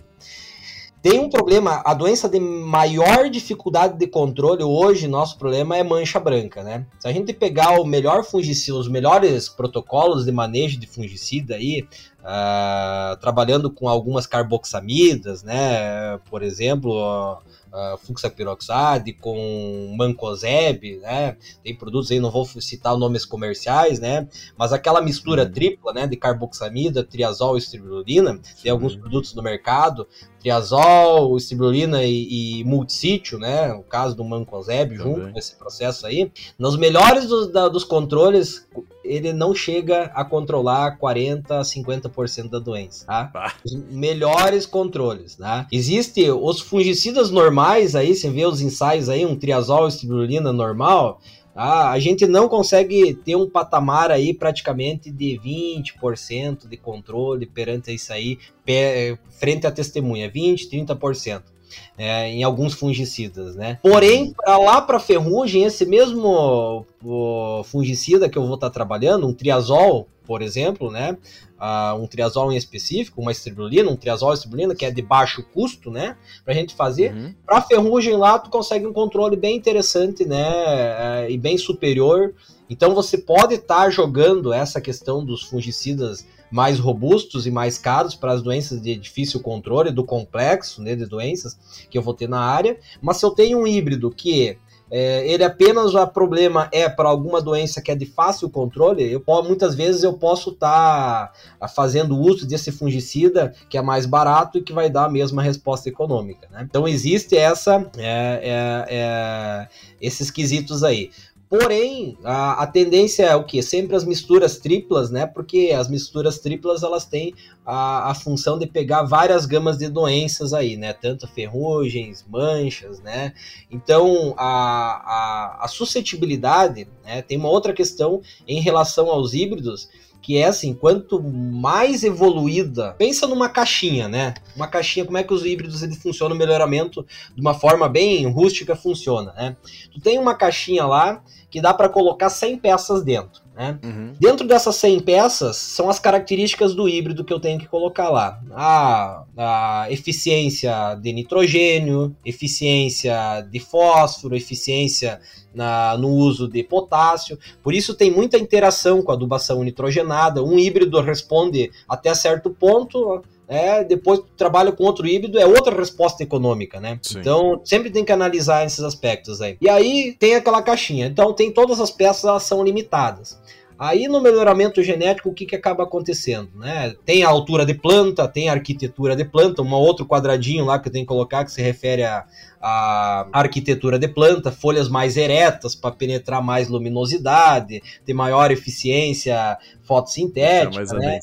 Tem um problema, a doença de maior dificuldade de controle hoje, nosso problema é mancha branca, né? Se a gente pegar o melhor fungicida, os melhores protocolos de manejo de fungicida aí, uh, trabalhando com algumas carboxamidas, né? Por exemplo, uh, fluxapiroxide, com mancozeb, né? Tem produtos aí, não vou citar nomes comerciais, né? Mas aquela mistura uhum. tripla, né? De carboxamida, triazol e estribulina, tem alguns produtos no mercado, triazol, estribulina e, e multissítio, né? O caso do mancozeb junto com esse processo aí. Nos melhores dos, da, dos controles, ele não chega a controlar 40 a 50% da doença, tá? Os melhores controles, tá? Existe os fungicidas normais aí, você vê os ensaios aí, um triazol estribulina normal, tá? a gente não consegue ter um patamar aí praticamente de 20% de controle perante isso aí, frente à testemunha, 20, 30% é, em alguns fungicidas, né? Porém, para lá para ferrugem, esse mesmo fungicida que eu vou estar tá trabalhando, um triazol, por exemplo, né? Uh, um triazol em específico, uma estribulina, um triazol estribulina, que é de baixo custo, né? Pra gente fazer. Uhum. Pra ferrugem lá, tu consegue um controle bem interessante, né? Uh, e bem superior. Então você pode estar tá jogando essa questão dos fungicidas mais robustos e mais caros para as doenças de difícil controle, do complexo né, de doenças que eu vou ter na área. Mas se eu tenho um híbrido que é, ele apenas o problema é para alguma doença que é de fácil controle, eu, muitas vezes eu posso estar tá fazendo uso desse fungicida que é mais barato e que vai dar a mesma resposta econômica. Né? Então existe essa, é, é, é esses quesitos aí. Porém, a, a, tendência é o que? Sempre as misturas triplas, né? Porque as misturas triplas elas têm a, a função de pegar várias gamas de doenças aí, né? Tanto ferrugens, manchas, né? Então a, a, a suscetibilidade, né? Tem uma outra questão em relação aos híbridos que é assim, quanto mais evoluída, pensa numa caixinha, né? Uma caixinha, como é que os híbridos ele funcionam, o melhoramento de uma forma bem rústica funciona, né? Tu tem uma caixinha lá que dá para colocar 100 peças dentro. Né? Uhum. Dentro dessas 100 peças são as características do híbrido que eu tenho que colocar lá. A, a eficiência de nitrogênio, eficiência de fósforo, eficiência na, no uso de potássio. Por isso tem muita interação com a adubação nitrogenada. Um híbrido responde até certo ponto é, depois trabalha com outro híbrido, é outra resposta econômica, né? Sim. Então, sempre tem que analisar esses aspectos aí. E aí tem aquela caixinha. Então, tem todas as peças, elas são limitadas. Aí no melhoramento genético, o que, que acaba acontecendo? Né? Tem a altura de planta, tem a arquitetura de planta, um outro quadradinho lá que eu tenho que colocar que se refere a, a arquitetura de planta, folhas mais eretas para penetrar mais luminosidade, ter maior eficiência fotossintética. É né?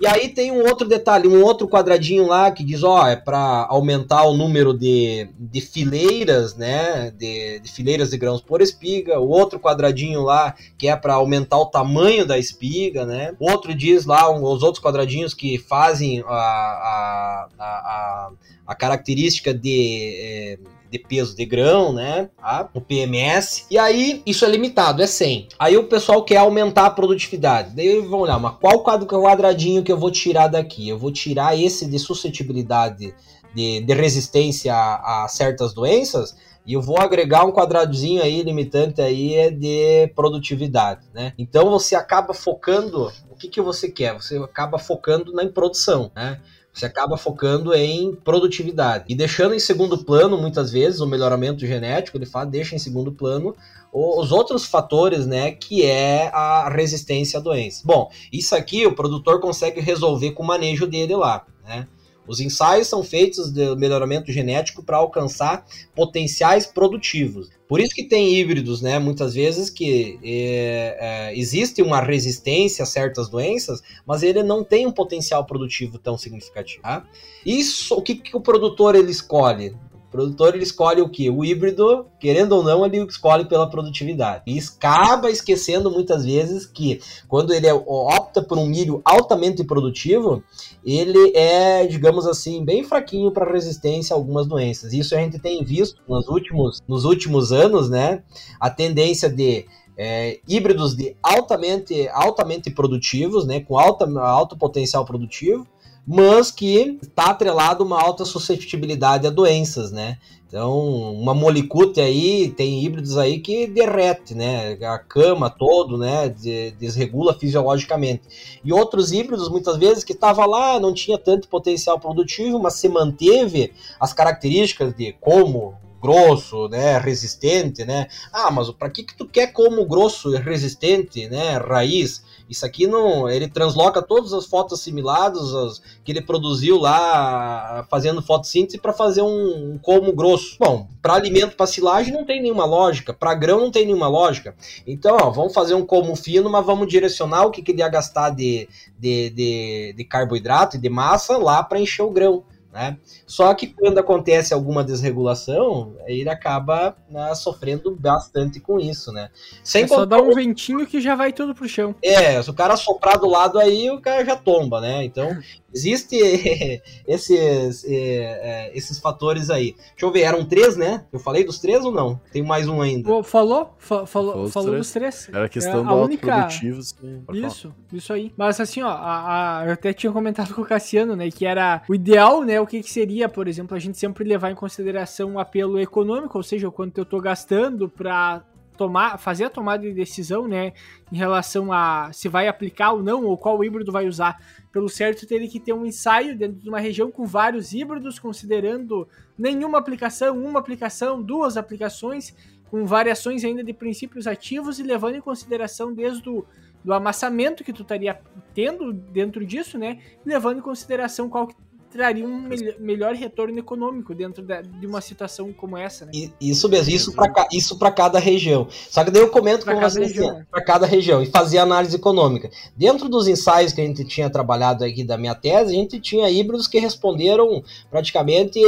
E aí tem um outro detalhe, um outro quadradinho lá que diz, ó, é para aumentar o número de, de fileiras, né, de, de, fileiras de grãos por espiga. O outro quadradinho lá que é para aumentar o tamanho da espiga, né. O outro diz lá um, os outros quadradinhos que fazem a, a, a, a característica de é, de peso de grão, né? Tá? O PMS. E aí, isso é limitado, é 100. Aí o pessoal quer aumentar a produtividade. Daí vão olhar, mas qual quadradinho que eu vou tirar daqui? Eu vou tirar esse de suscetibilidade, de, de resistência a, a certas doenças e eu vou agregar um quadradinho aí limitante aí é de produtividade, né? Então você acaba focando o que, que você quer? Você acaba focando na produção, né? Você acaba focando em produtividade e deixando em segundo plano, muitas vezes, o melhoramento genético, ele fala, deixa em segundo plano os outros fatores, né, que é a resistência à doença. Bom, isso aqui o produtor consegue resolver com o manejo dele lá, né? Os ensaios são feitos de melhoramento genético para alcançar potenciais produtivos. Por isso que tem híbridos, né? Muitas vezes que é, é, existe uma resistência a certas doenças, mas ele não tem um potencial produtivo tão significativo. Tá? Isso, o que, que o produtor ele escolhe? Produtor ele escolhe o que? O híbrido, querendo ou não, ele escolhe pela produtividade. E acaba esquecendo muitas vezes que quando ele é, opta por um milho altamente produtivo, ele é, digamos assim, bem fraquinho para resistência a algumas doenças. Isso a gente tem visto nos últimos, nos últimos anos, né? A tendência de é, híbridos de altamente, altamente produtivos, né, com alta, alto potencial produtivo, mas que está atrelado uma alta suscetibilidade a doenças, né? Então, uma molicute aí, tem híbridos aí que derrete, né? A cama todo, né? Desregula fisiologicamente. E outros híbridos, muitas vezes, que estava lá, não tinha tanto potencial produtivo, mas se manteve as características de como grosso, né, resistente, né? Ah, mas para que que tu quer como grosso e resistente, né, raiz? Isso aqui não, ele transloca todas as fotos assimiladas as, que ele produziu lá fazendo fotossíntese para fazer um, um, como grosso. Bom, para alimento para silagem não tem nenhuma lógica, para grão não tem nenhuma lógica. Então, ó, vamos fazer um como fino, mas vamos direcionar o que, que ele ia gastar de, de, de, de carboidrato e de massa lá para encher o grão. Né? Só que quando acontece alguma desregulação, ele acaba né, sofrendo bastante com isso, né? Sem é só dar um ventinho que já vai tudo pro chão. É, se o cara soprar do lado aí, o cara já tomba, né? Então, Existe esses, é, esses fatores aí. Deixa eu ver, eram três, né? Eu falei dos três ou não? Tem mais um ainda. Falou? Fa falou falou três. dos três. Era a questão é, a do única... Isso, falar. isso aí. Mas assim, ó, a, a, eu até tinha comentado com o Cassiano, né? Que era o ideal, né? O que, que seria, por exemplo, a gente sempre levar em consideração o apelo econômico, ou seja, o quanto eu tô gastando para tomar, fazer a tomada de decisão, né, em relação a se vai aplicar ou não, ou qual híbrido vai usar. Pelo certo, teria que ter um ensaio dentro de uma região com vários híbridos, considerando nenhuma aplicação, uma aplicação, duas aplicações, com variações ainda de princípios ativos e levando em consideração desde o do amassamento que tu estaria tendo dentro disso, né? Levando em consideração qual traria um me melhor retorno econômico dentro da, de uma situação como essa, né? Isso mesmo, isso para isso para cada região. Só que daí eu comento com vocês assim, para cada região e fazia análise econômica. Dentro dos ensaios que a gente tinha trabalhado aqui da minha tese, a gente tinha híbridos que responderam praticamente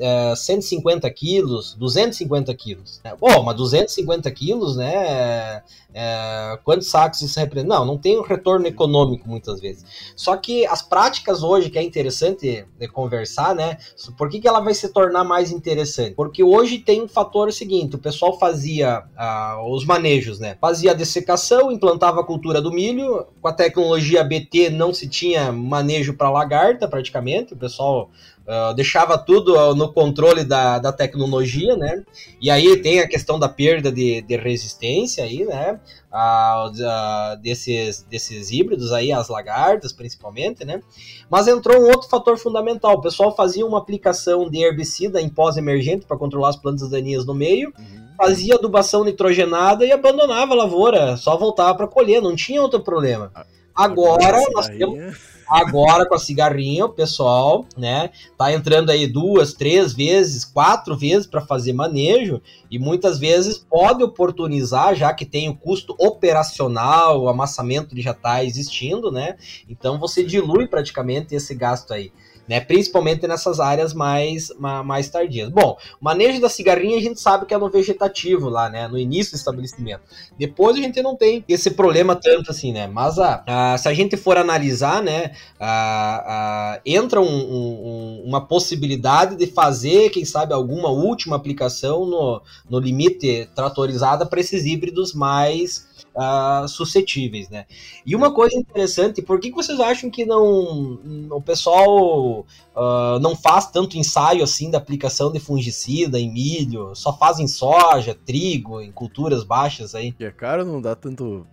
é, 150 quilos, 250 quilos. Né? Bom, mas 250 quilos, né? É, quantos sacos isso representa? Não, não tem um retorno econômico muitas vezes. Só que as práticas hoje, que é interessante conversar, né? Por que, que ela vai se tornar mais interessante? Porque hoje tem um fator seguinte: o pessoal fazia uh, os manejos, né? Fazia a dessecação, implantava a cultura do milho. Com a tecnologia BT não se tinha manejo para lagarta, praticamente. O pessoal Uh, deixava tudo no controle da, da tecnologia, né? E aí tem a questão da perda de, de resistência aí, né? Uh, uh, desses, desses híbridos aí, as lagartas principalmente, né? Mas entrou um outro fator fundamental. O pessoal fazia uma aplicação de herbicida em pós-emergente para controlar as plantas daninhas no meio, uhum. fazia adubação nitrogenada e abandonava a lavoura, só voltava para colher, não tinha outro problema. Agora nós temos Agora, com a cigarrinha, o pessoal, né, tá entrando aí duas, três vezes, quatro vezes para fazer manejo e muitas vezes pode oportunizar, já que tem o custo operacional, o amassamento já está existindo, né? Então você dilui praticamente esse gasto aí né? Principalmente nessas áreas mais, mais tardias. Bom, o manejo da cigarrinha a gente sabe que é no vegetativo lá, né? No início do estabelecimento. Depois a gente não tem esse problema tanto assim, né? Mas a, a se a gente for analisar, né? A, a, entra um, um, uma possibilidade de fazer, quem sabe, alguma última aplicação no, no limite tratorizada para esses híbridos mais uh, suscetíveis, né? E uma coisa interessante, por que, que vocês acham que não o pessoal uh, não faz tanto ensaio assim da aplicação de fungicida em milho, só faz em soja, trigo, em culturas baixas aí? É caro, não dá tanto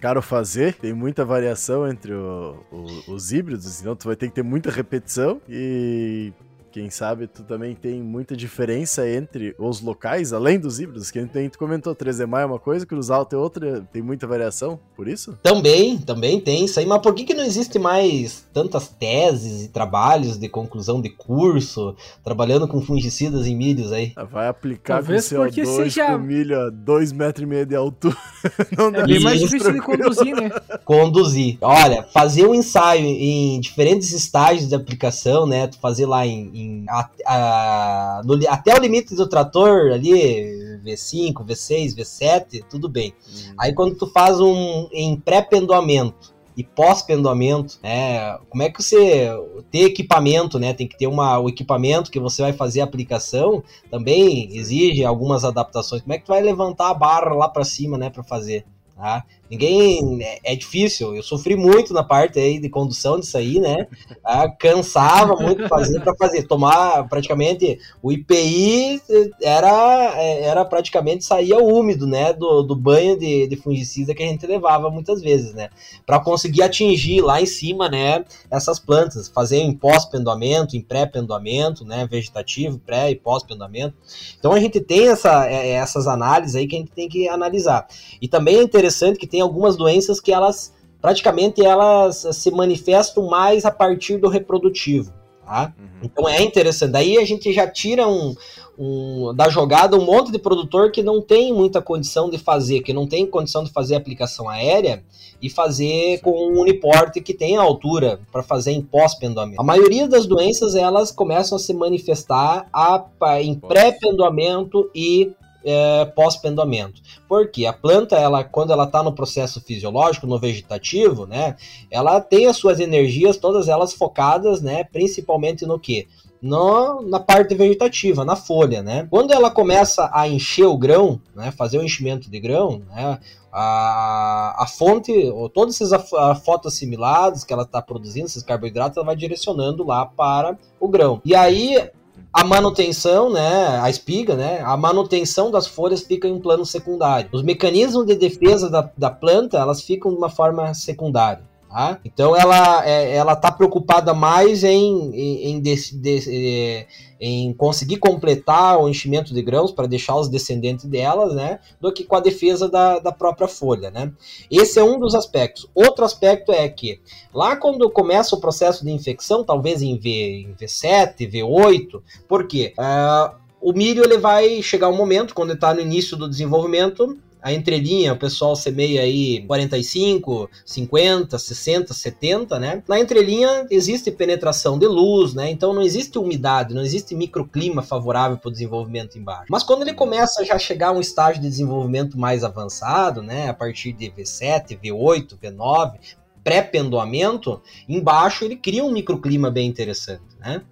caro fazer, tem muita variação entre o, o, os híbridos, então tu vai ter que ter muita repetição e quem sabe tu também tem muita diferença entre os locais, além dos híbridos, que a gente comentou, 3D é uma coisa, Cruz Alta é outra, tem muita variação, por isso? Também, também tem isso aí, mas por que, que não existe mais tantas teses e trabalhos de conclusão de curso, trabalhando com fungicidas em milhos aí? Ah, vai aplicar Talvez com CO2 seja... com milho a 2,5 metros e meio de altura. Não é bem mais difícil tranquilo. de conduzir, né? Conduzir. Olha, fazer um ensaio em diferentes estágios de aplicação, né, tu fazer lá em em, a, a, no, até o limite do trator ali, V5, V6, V7, tudo bem. Uhum. Aí quando tu faz um em pré-pendoamento e pós-pendoamento, né? Como é que você ter equipamento, né? Tem que ter uma, o equipamento que você vai fazer a aplicação também exige algumas adaptações. Como é que tu vai levantar a barra lá para cima, né, para fazer? Tá? Ninguém. É, é, difícil. Eu sofri muito na parte aí de condução disso aí, né? Tá? Cansava muito fazer para fazer. Tomar praticamente. O IPI era, era praticamente saía úmido, né? Do, do banho de, de fungicida que a gente levava muitas vezes, né? Para conseguir atingir lá em cima, né? Essas plantas. Fazer em pós-pendoamento, em pré-pendoamento, né? Vegetativo, pré e pós-pendoamento. Então a gente tem essa, é, essas análises aí que a gente tem que analisar. E também é interessante que tem tem algumas doenças que elas praticamente elas se manifestam mais a partir do reprodutivo. Tá? Uhum. Então é interessante. Daí a gente já tira um, um, da jogada um monte de produtor que não tem muita condição de fazer, que não tem condição de fazer aplicação aérea e fazer com um uniporte que tem altura para fazer em pós-pendoamento. A maioria das doenças elas começam a se manifestar a, em pré-pendoamento e é, pós-pendoamento. Porque a planta, ela, quando ela está no processo fisiológico, no vegetativo, né, ela tem as suas energias, todas elas focadas, né, principalmente no que? No, na parte vegetativa, na folha, né? Quando ela começa a encher o grão, né, fazer o enchimento de grão, né, a, a fonte, ou todos esses fotoassimilados que ela está produzindo, esses carboidratos, ela vai direcionando lá para o grão. E aí a manutenção, né, a espiga, né, a manutenção das folhas fica em um plano secundário. Os mecanismos de defesa da, da planta, elas ficam de uma forma secundária. Tá? Então ela é, ela está preocupada mais em, em, em, de, de, em, conseguir completar o enchimento de grãos para deixar os descendentes delas, né, do que com a defesa da, da própria folha, né. Esse é um dos aspectos. Outro aspecto é que lá quando começa o processo de infecção, talvez em, v, em V7, V8, por quê? Uh, o milho ele vai chegar um momento, quando está no início do desenvolvimento, a entrelinha, o pessoal semeia aí 45, 50, 60, 70, né? Na entrelinha existe penetração de luz, né? Então não existe umidade, não existe microclima favorável para o desenvolvimento embaixo. Mas quando ele começa já a chegar a um estágio de desenvolvimento mais avançado, né? A partir de V7, V8, V9, pré-pendoamento, embaixo ele cria um microclima bem interessante, né?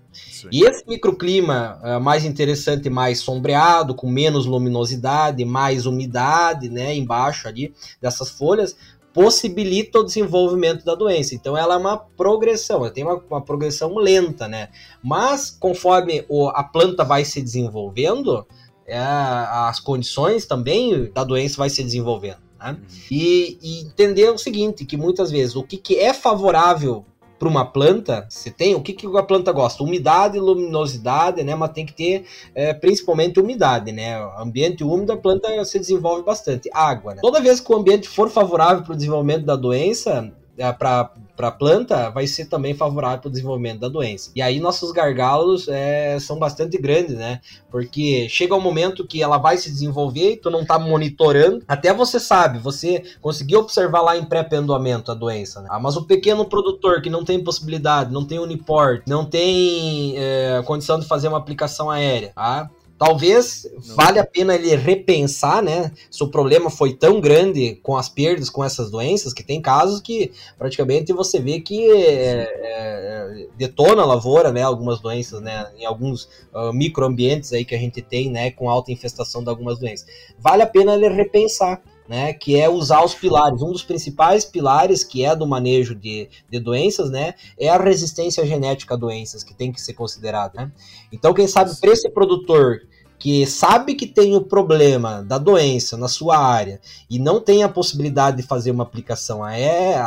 E esse microclima uh, mais interessante, mais sombreado, com menos luminosidade, mais umidade, né, embaixo ali dessas folhas, possibilita o desenvolvimento da doença. Então ela é uma progressão, ela tem uma, uma progressão lenta, né? Mas conforme o, a planta vai se desenvolvendo, é, as condições também da doença vai se desenvolvendo. Né? Uhum. E, e, entender o seguinte, que muitas vezes o que, que é favorável para uma planta, você tem o que, que a planta gosta? Umidade, luminosidade, né? Mas tem que ter é, principalmente umidade, né? Ambiente úmido, a planta se desenvolve bastante. Água, né? Toda vez que o ambiente for favorável para o desenvolvimento da doença, para a planta vai ser também favorável para o desenvolvimento da doença. E aí nossos gargalos é, são bastante grandes, né? Porque chega um momento que ela vai se desenvolver e tu não está monitorando. Até você sabe, você conseguiu observar lá em pré-pendoamento a doença, né? Ah, mas o pequeno produtor que não tem possibilidade, não tem uniport, não tem é, condição de fazer uma aplicação aérea, tá? Talvez não. vale a pena ele repensar, né? Se o problema foi tão grande com as perdas, com essas doenças, que tem casos que praticamente você vê que é, é, detona a lavoura, né? Algumas doenças, né? Em alguns uh, microambientes aí que a gente tem, né? Com alta infestação de algumas doenças. Vale a pena ele repensar né, que é usar os pilares. Um dos principais pilares que é do manejo de, de doenças, né, é a resistência genética a doenças, que tem que ser considerado. Né? Então, quem sabe para esse produtor que sabe que tem o problema da doença na sua área e não tem a possibilidade de fazer uma aplicação aérea,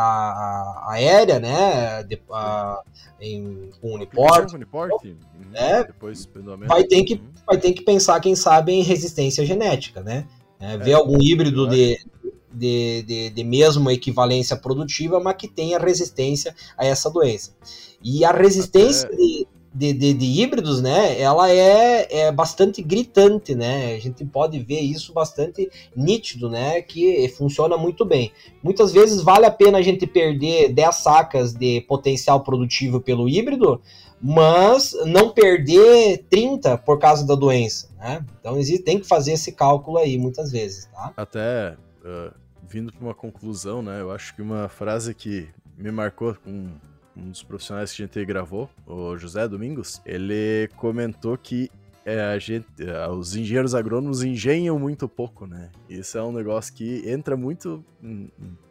aérea né, de, a, em, com Uniport, Uniport é, depois, vai, ter que, uhum. vai ter que pensar, quem sabe, em resistência genética, né? É, ver é, algum híbrido de, de, de, de mesma equivalência produtiva, mas que tenha resistência a essa doença. E a resistência Até... de, de, de, de, híbridos, né, ela é, é bastante gritante, né, a gente pode ver isso bastante nítido, né, que funciona muito bem. Muitas vezes vale a pena a gente perder 10 sacas de potencial produtivo pelo híbrido, mas não perder 30 por causa da doença, né? Então existe, tem que fazer esse cálculo aí muitas vezes, tá? Até uh, vindo para uma conclusão, né? Eu acho que uma frase que me marcou com um dos profissionais que a gente gravou, o José Domingos, ele comentou que é, a gente, é, os engenheiros agrônomos engenham muito pouco, né? Isso é um negócio que entra muito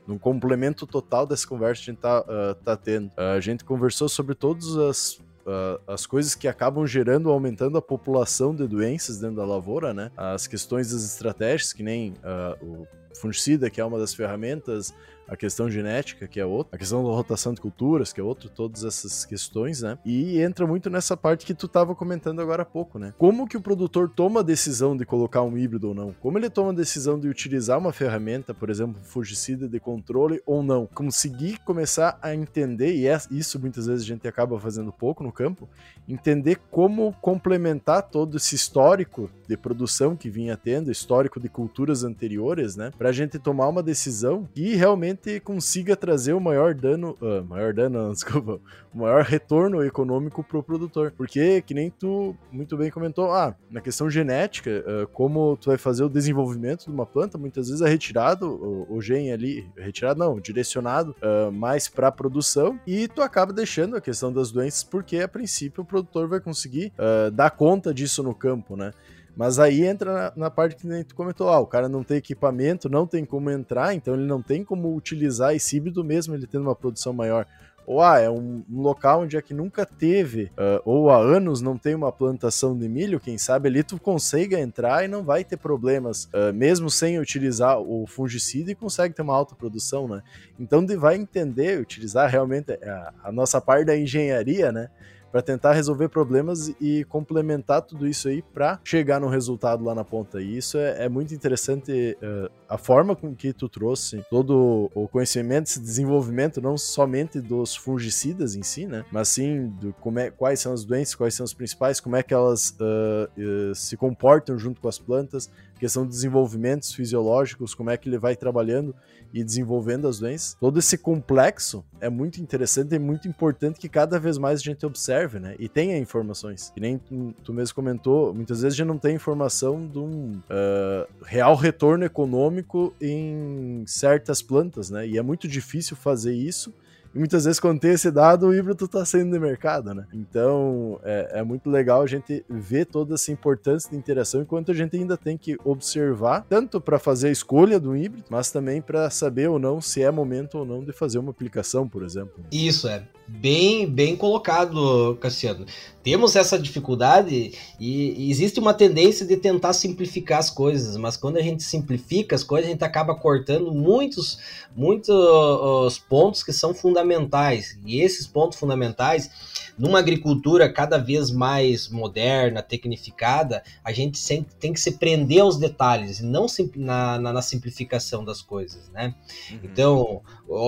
no complemento total dessa conversa que a gente tá, uh, tá tendo. A gente conversou sobre todas as uh, as coisas que acabam gerando, aumentando a população de doenças dentro da lavoura, né? As questões das estratégias, que nem uh, o fungicida, que é uma das ferramentas, a questão genética, que é outra, a questão da rotação de culturas, que é outra, todas essas questões, né? E entra muito nessa parte que tu estava comentando agora há pouco, né? Como que o produtor toma a decisão de colocar um híbrido ou não? Como ele toma a decisão de utilizar uma ferramenta, por exemplo, fungicida de controle ou não? Conseguir começar a entender, e é isso muitas vezes a gente acaba fazendo pouco no campo, entender como complementar todo esse histórico de produção que vinha tendo, histórico de culturas anteriores, né? para a gente tomar uma decisão que realmente consiga trazer o maior dano, uh, maior dano, não, desculpa, o maior retorno econômico pro produtor. Porque, que nem tu muito bem comentou, ah, na questão genética, uh, como tu vai fazer o desenvolvimento de uma planta, muitas vezes é retirado o, o gene ali, retirado não, direcionado uh, mais para produção e tu acaba deixando a questão das doenças porque a princípio o produtor vai conseguir dar conta disso no campo, né? Mas aí entra na, na parte que tu comentou, ah, o cara não tem equipamento, não tem como entrar, então ele não tem como utilizar esse híbrido mesmo ele tendo uma produção maior. Ou ah, é um, um local onde é que nunca teve, uh, ou há anos não tem uma plantação de milho, quem sabe ali tu consiga entrar e não vai ter problemas, uh, mesmo sem utilizar o fungicida e consegue ter uma alta produção, né? Então vai entender, utilizar realmente a, a nossa parte da engenharia, né? Para tentar resolver problemas e complementar tudo isso aí para chegar no resultado lá na ponta. E isso é, é muito interessante uh, a forma com que tu trouxe todo o conhecimento, esse desenvolvimento, não somente dos fungicidas em si, né? Mas sim do como é, quais são as doenças, quais são as principais, como é que elas uh, uh, se comportam junto com as plantas, questão de desenvolvimentos fisiológicos, como é que ele vai trabalhando e desenvolvendo as doenças. Todo esse complexo é muito interessante e muito importante que cada vez mais a gente observe, né? E tenha informações. E nem tu, tu mesmo comentou, muitas vezes a gente não tem informação de um uh, real retorno econômico em certas plantas, né? E é muito difícil fazer isso e muitas vezes, quando tem esse dado, o híbrido está saindo do mercado, né? Então, é, é, muito legal a gente ver toda essa importância de interação, enquanto a gente ainda tem que observar, tanto para fazer a escolha do híbrido, mas também para saber ou não se é momento ou não de fazer uma aplicação, por exemplo. Isso, é bem, bem colocado, Cassiano. Temos essa dificuldade e existe uma tendência de tentar simplificar as coisas, mas quando a gente simplifica as coisas, a gente acaba cortando muitos, muitos pontos que são fundamentais. E esses pontos fundamentais, numa agricultura cada vez mais moderna, tecnificada, a gente tem que se prender aos detalhes e não na, na, na simplificação das coisas, né? Uhum. Então,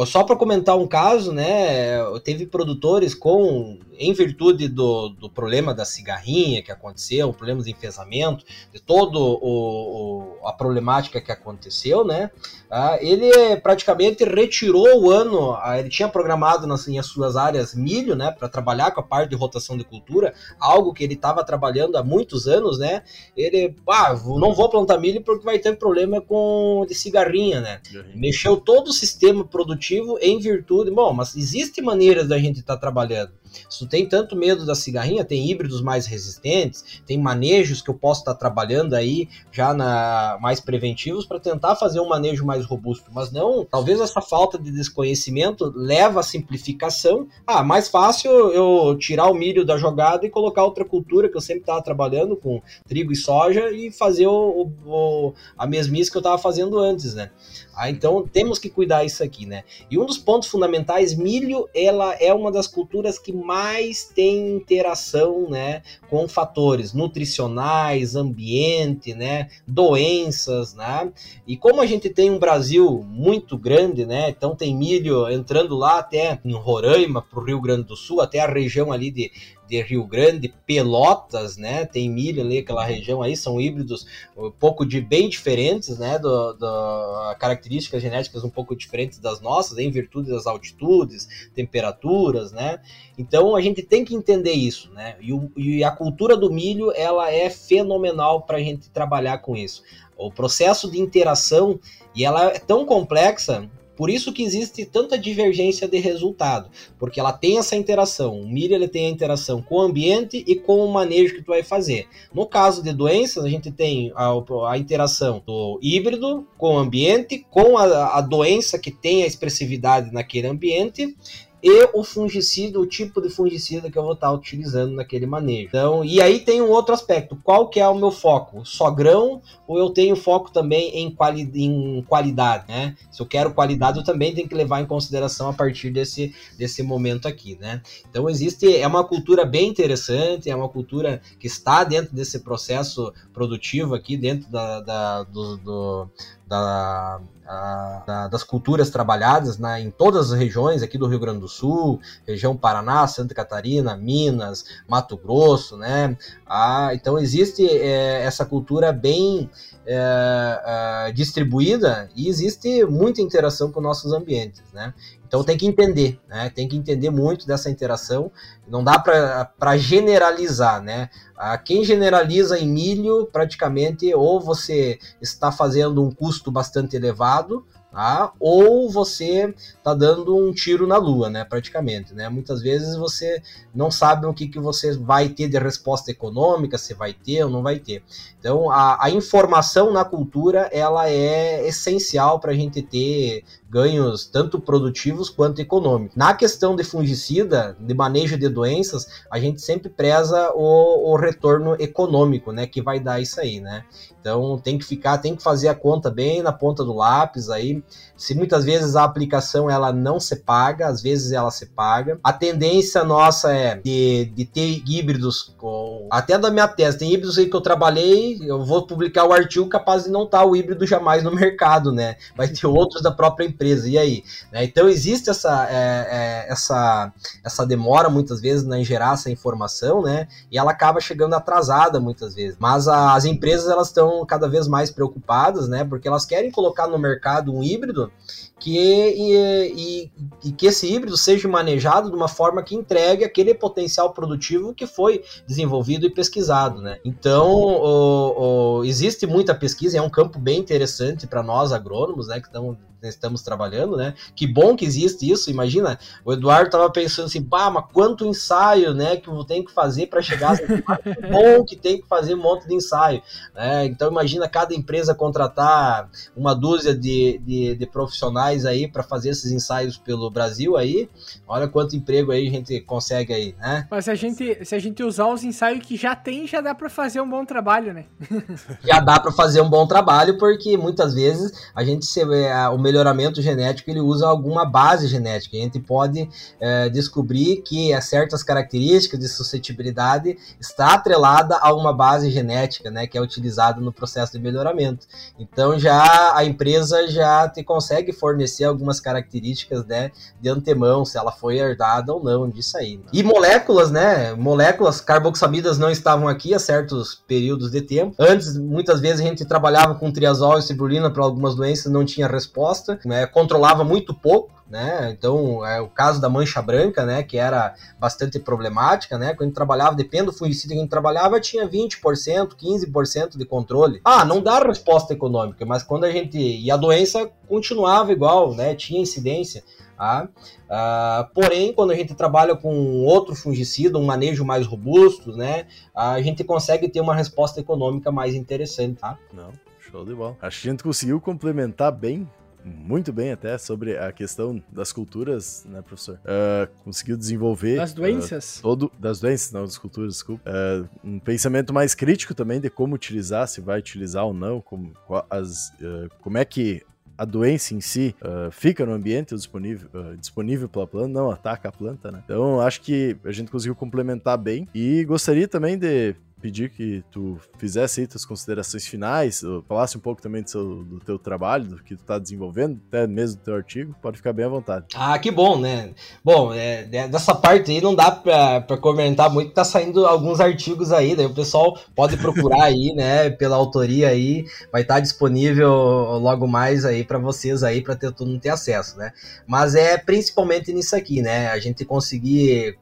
só para comentar um caso, né? Teve produtores com, em virtude do, do problema da cigarrinha que aconteceu, problemas de enfesamento, de toda a problemática que aconteceu, né? Ah, ele praticamente retirou o ano, ah, ele tinha programado nas em suas áreas milho, né, para trabalhar com a parte de rotação de cultura, algo que ele estava trabalhando há muitos anos, né? Ele, ah, não vou plantar milho porque vai ter problema com de cigarrinha, né? Mexeu todo o sistema produtivo em virtude, bom, mas existe maneiras da gente estar tá trabalhando. Se tu tem tanto medo da cigarrinha, tem híbridos mais resistentes, tem manejos que eu posso estar trabalhando aí já na mais preventivos para tentar fazer um manejo mais robusto, mas não, talvez essa falta de desconhecimento leva à simplificação. Ah, mais fácil eu tirar o milho da jogada e colocar outra cultura que eu sempre estava trabalhando com trigo e soja e fazer o, o a mesmice que eu estava fazendo antes, né? Ah, então temos que cuidar isso aqui, né? E um dos pontos fundamentais, milho, ela é uma das culturas que mais tem interação, né, com fatores nutricionais, ambiente, né, doenças, né? E como a gente tem um Brasil muito grande, né? Então tem milho entrando lá até em Roraima, para o Rio Grande do Sul, até a região ali de de Rio Grande, Pelotas, né? Tem milho ali, aquela região aí, são híbridos um pouco de bem diferentes, né? Do, do, características genéticas um pouco diferentes das nossas, em virtude das altitudes, temperaturas, né? Então a gente tem que entender isso, né? E, o, e a cultura do milho ela é fenomenal para a gente trabalhar com isso. O processo de interação e ela é tão complexa por isso que existe tanta divergência de resultado, porque ela tem essa interação. O milho ele tem a interação com o ambiente e com o manejo que tu vai fazer. No caso de doenças, a gente tem a, a interação do híbrido com o ambiente, com a, a doença que tem a expressividade naquele ambiente e o fungicida, o tipo de fungicida que eu vou estar utilizando naquele manejo. Então, e aí tem um outro aspecto, qual que é o meu foco? Só grão ou eu tenho foco também em, quali em qualidade, né? Se eu quero qualidade, eu também tenho que levar em consideração a partir desse, desse momento aqui, né? Então existe, é uma cultura bem interessante, é uma cultura que está dentro desse processo produtivo aqui, dentro da, da do, do da, a, da, das culturas trabalhadas na, em todas as regiões aqui do Rio Grande do Sul, região Paraná, Santa Catarina, Minas, Mato Grosso, né? Ah, então existe é, essa cultura bem é, é, distribuída e existe muita interação com nossos ambientes, né? Então tem que entender, né? Tem que entender muito dessa interação. Não dá para generalizar, né? Quem generaliza em milho, praticamente, ou você está fazendo um custo bastante elevado, Tá? Ou você está dando um tiro na lua, né? Praticamente, né? Muitas vezes você não sabe o que, que você vai ter de resposta econômica, se vai ter ou não vai ter. Então, a, a informação na cultura ela é essencial para a gente ter ganhos tanto produtivos quanto econômicos. Na questão de fungicida, de manejo de doenças, a gente sempre preza o, o retorno econômico, né, que vai dar isso aí, né? Então tem que ficar, tem que fazer a conta bem na ponta do lápis aí. Se muitas vezes a aplicação ela não se paga, às vezes ela se paga. A tendência nossa é de, de ter híbridos, com, até da minha tese, tem híbridos aí que eu trabalhei, eu vou publicar o artigo capaz de não estar o híbrido jamais no mercado, né? Vai ter outros da própria empresa, e aí? Né? Então existe essa, é, é, essa, essa demora muitas vezes em gerar essa informação, né? E ela acaba chegando atrasada muitas vezes. Mas a, as empresas elas estão cada vez mais preocupadas, né? Porque elas querem colocar no mercado um híbrido que, e, e, e, que esse híbrido seja manejado de uma forma que entregue aquele potencial produtivo que foi desenvolvido e pesquisado, né? Então, o, o, existe muita pesquisa, é um campo bem interessante para nós agrônomos, né, que estamos estamos trabalhando, né? Que bom que existe isso. Imagina, o Eduardo estava pensando assim, pá, mas quanto ensaio, né? Que eu tenho que fazer para chegar. que bom que tem que fazer um monte de ensaio. Né? Então imagina cada empresa contratar uma dúzia de, de, de profissionais aí para fazer esses ensaios pelo Brasil aí. Olha quanto emprego aí a gente consegue aí, né? Mas se a gente, se a gente usar os ensaios que já tem, já dá para fazer um bom trabalho, né? já dá para fazer um bom trabalho, porque muitas vezes a gente se, é, o melhoramento genético ele usa alguma base genética. A gente pode é, descobrir que certas características de suscetibilidade está atrelada a uma base genética, né, que é utilizada no processo de melhoramento. Então já a empresa já te consegue fornecer algumas características, né, de antemão, se ela foi herdada ou não disso aí. Né? E moléculas, né, moléculas carboxamidas não estavam aqui há certos períodos de tempo. Antes, muitas vezes a gente trabalhava com triazol e cibrulina para algumas doenças, não tinha resposta, né, controlava muito pouco, né? Então, é o caso da mancha branca, né, que era bastante problemática, né? Quando trabalhava, depende do fungicida que a gente trabalhava, tinha 20%, 15% de controle. Ah, não dá resposta econômica, mas quando a gente e a doença continuava igual, né? Tinha incidência. Tá? Ah, porém, quando a gente trabalha com outro fungicida, um manejo mais robusto, né, a gente consegue ter uma resposta econômica mais interessante. Tá? Não, show de bola. Acho que a gente conseguiu complementar bem muito bem até sobre a questão das culturas, né, professor? Uh, conseguiu desenvolver... Das doenças? Uh, todo, das doenças, não, das culturas, desculpa. Uh, um pensamento mais crítico também de como utilizar, se vai utilizar ou não, como, as, como é que a doença em si uh, fica no ambiente disponível, uh, disponível pela planta, não ataca a planta, né? Então acho que a gente conseguiu complementar bem e gostaria também de pedir que tu fizesse aí tuas considerações finais, falasse um pouco também do, seu, do teu trabalho, do que tu tá desenvolvendo, até mesmo do teu artigo, pode ficar bem à vontade. Ah, que bom, né? Bom, é, é dessa parte aí não dá pra comentar muito, tá saindo alguns artigos aí, daí o pessoal pode procurar aí, né, pela autoria aí, vai estar tá disponível logo mais aí para vocês aí, para todo mundo ter acesso, né? Mas é principalmente nisso aqui, né? A gente conseguir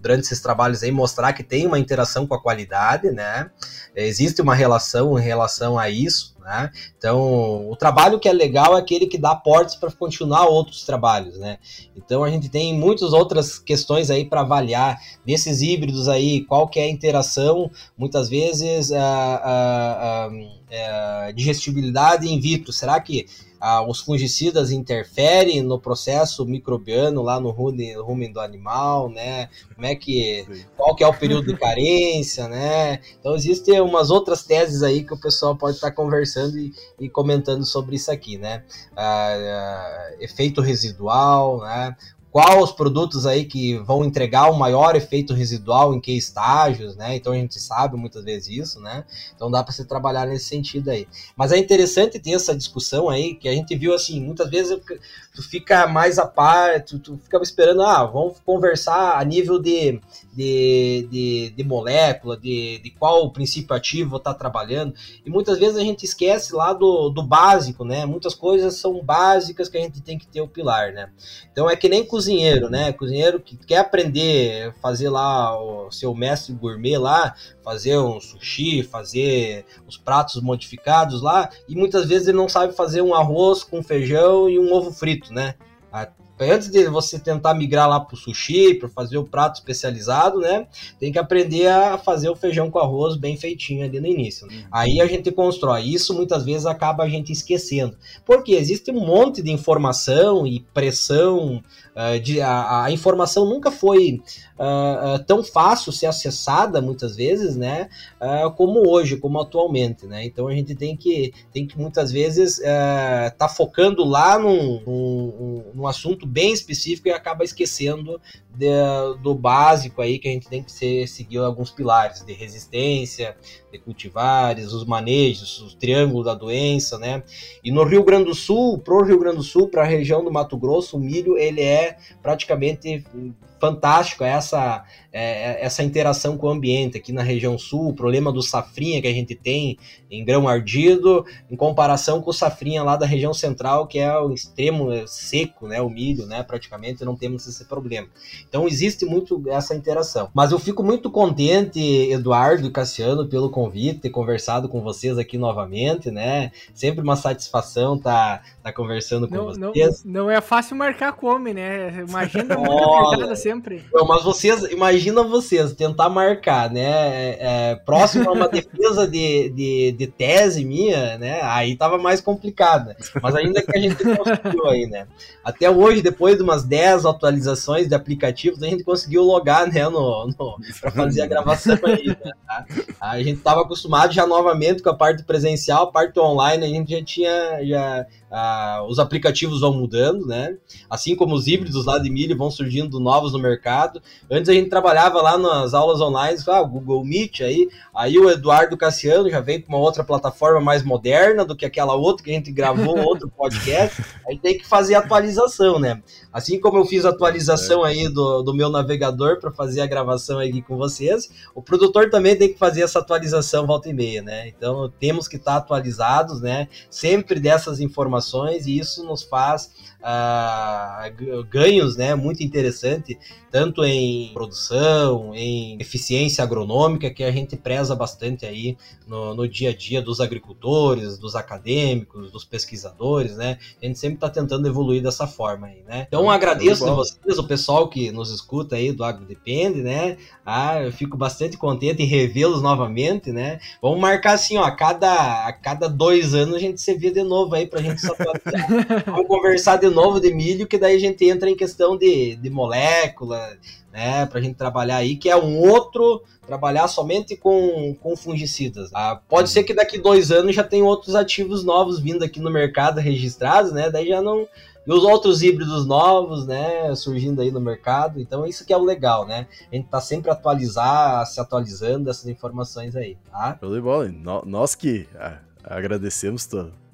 durante esses trabalhos aí mostrar que tem uma interação com a qualidade, né? Existe uma relação em relação a isso, né? Então, o trabalho que é legal é aquele que dá portas para continuar outros trabalhos, né? Então, a gente tem muitas outras questões aí para avaliar nesses híbridos aí, qual que é a interação, muitas vezes a, a, a, a digestibilidade in vitro. Será que ah, os fungicidas interferem no processo microbiano lá no rumen do animal, né? Como é que qual que é o período de carência, né? Então existem umas outras teses aí que o pessoal pode estar conversando e, e comentando sobre isso aqui, né? Ah, ah, efeito residual, né? Qual os produtos aí que vão entregar o maior efeito residual em que estágios, né? Então a gente sabe muitas vezes isso, né? Então dá para se trabalhar nesse sentido aí. Mas é interessante ter essa discussão aí, que a gente viu assim, muitas vezes tu fica mais a par, tu, tu fica esperando, ah, vamos conversar a nível de, de, de, de molécula, de, de qual princípio ativo está trabalhando, e muitas vezes a gente esquece lá do, do básico, né? Muitas coisas são básicas que a gente tem que ter o pilar, né? Então é que nem cozinheiro, né? Cozinheiro que quer aprender fazer lá o seu mestre gourmet lá, fazer um sushi, fazer os pratos modificados lá, e muitas vezes ele não sabe fazer um arroz com feijão e um ovo frito, né? antes de você tentar migrar lá para o sushi, para fazer o prato especializado, né? Tem que aprender a fazer o feijão com arroz bem feitinho ali no início. Uhum. Aí a gente constrói. Isso muitas vezes acaba a gente esquecendo. Porque existe um monte de informação e pressão. Uh, de, a, a, informação nunca foi uh, uh, tão fácil ser acessada muitas vezes, né? como hoje, como atualmente, né? Então a gente tem que, tem que muitas vezes estar tá focando lá num, num, num assunto bem específico e acaba esquecendo de, do básico aí que a gente tem que ser, seguir alguns pilares de resistência, de cultivares, os manejos, o triângulo da doença, né? E no Rio Grande do Sul, pro Rio Grande do Sul, para a região do Mato Grosso, o milho ele é praticamente fantástico essa, é, essa interação com o ambiente aqui na região sul, o problema do safrinha que a gente tem em grão ardido, em comparação com o safrinha lá da região central, que é o extremo seco, né, o milho, né, praticamente não temos esse problema. Então existe muito essa interação. Mas eu fico muito contente, Eduardo e Cassiano, pelo convite, ter conversado com vocês aqui novamente, né? Sempre uma satisfação estar tá, tá conversando com não, vocês. Não, não é fácil marcar come, né? Imagina muito apertada sempre. Não, mas vocês, imagina vocês tentar marcar, né? É, é próximo a uma defesa de, de, de, tese minha, né? Aí tava mais complicado. Né? Mas ainda que a gente conseguiu aí, né? Até hoje, depois de umas 10 atualizações de aplicativos, a gente conseguiu logar, né? No, no, pra fazer a gravação aí, né? Tá? A gente tava acostumado já novamente com a parte presencial, a parte online, a gente já tinha. Já, ah, os aplicativos vão mudando, né? Assim como os híbridos lá de milho vão surgindo novos no mercado. Antes a gente trabalhava lá nas aulas online, ah, Google Meet, aí, aí o Eduardo Cassiano já vem com uma outra plataforma mais moderna do que aquela outra que a gente gravou, outro podcast. Aí tem que fazer atualização, né? Assim como eu fiz a atualização aí do, do meu navegador para fazer a gravação aqui com vocês, o produtor também tem que fazer essa atualização volta e meia, né? Então temos que estar atualizados, né? Sempre dessas informações e isso nos faz uh, ganhos, né? Muito interessante, tanto em produção, em eficiência agronômica, que a gente preza bastante aí no, no dia a dia dos agricultores, dos acadêmicos, dos pesquisadores, né? A gente sempre está tentando evoluir dessa forma aí, né? Então agradeço a vocês, o pessoal que nos escuta aí do Agro Depende, né? Ah, eu fico bastante contente em revê-los novamente, né? Vamos marcar assim, ó, a cada, a cada dois anos a gente se vê de novo aí pra gente atualizar. Vamos conversar de novo de milho, que daí a gente entra em questão de, de molécula, né? Pra gente trabalhar aí, que é um outro trabalhar somente com, com fungicidas. Ah, pode ser que daqui dois anos já tem outros ativos novos vindo aqui no mercado registrados, né? Daí já não. E os outros híbridos novos, né? Surgindo aí no mercado. Então, isso que é o legal, né? A gente tá sempre atualizar, se atualizando essas informações aí, tá? Show de bola. Nós que ah, agradecemos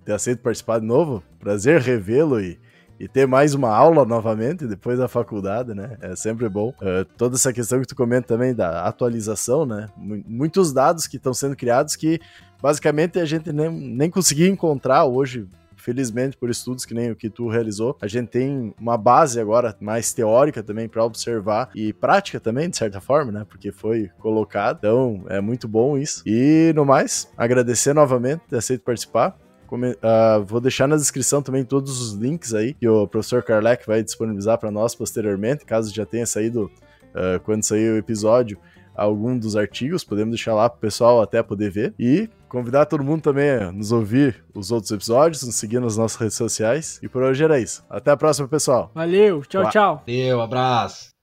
ter aceito participar de novo. Prazer revê-lo e e ter mais uma aula novamente depois da faculdade, né? É sempre bom. Uh, toda essa questão que tu comenta também da atualização, né? muitos dados que estão sendo criados que basicamente a gente nem, nem conseguia encontrar hoje. Felizmente, por estudos que nem o que tu realizou, a gente tem uma base agora mais teórica também para observar e prática também, de certa forma, né? Porque foi colocado. Então, é muito bom isso. E no mais, agradecer novamente ter aceito participar. Uh, vou deixar na descrição também todos os links aí que o professor Karlek vai disponibilizar para nós posteriormente, caso já tenha saído, uh, quando sair o episódio, algum dos artigos, podemos deixar lá para o pessoal até poder ver. E convidar todo mundo também a nos ouvir os outros episódios, nos seguir nas nossas redes sociais. E por hoje era isso. Até a próxima, pessoal. Valeu, tchau, tchau. Valeu, abraço.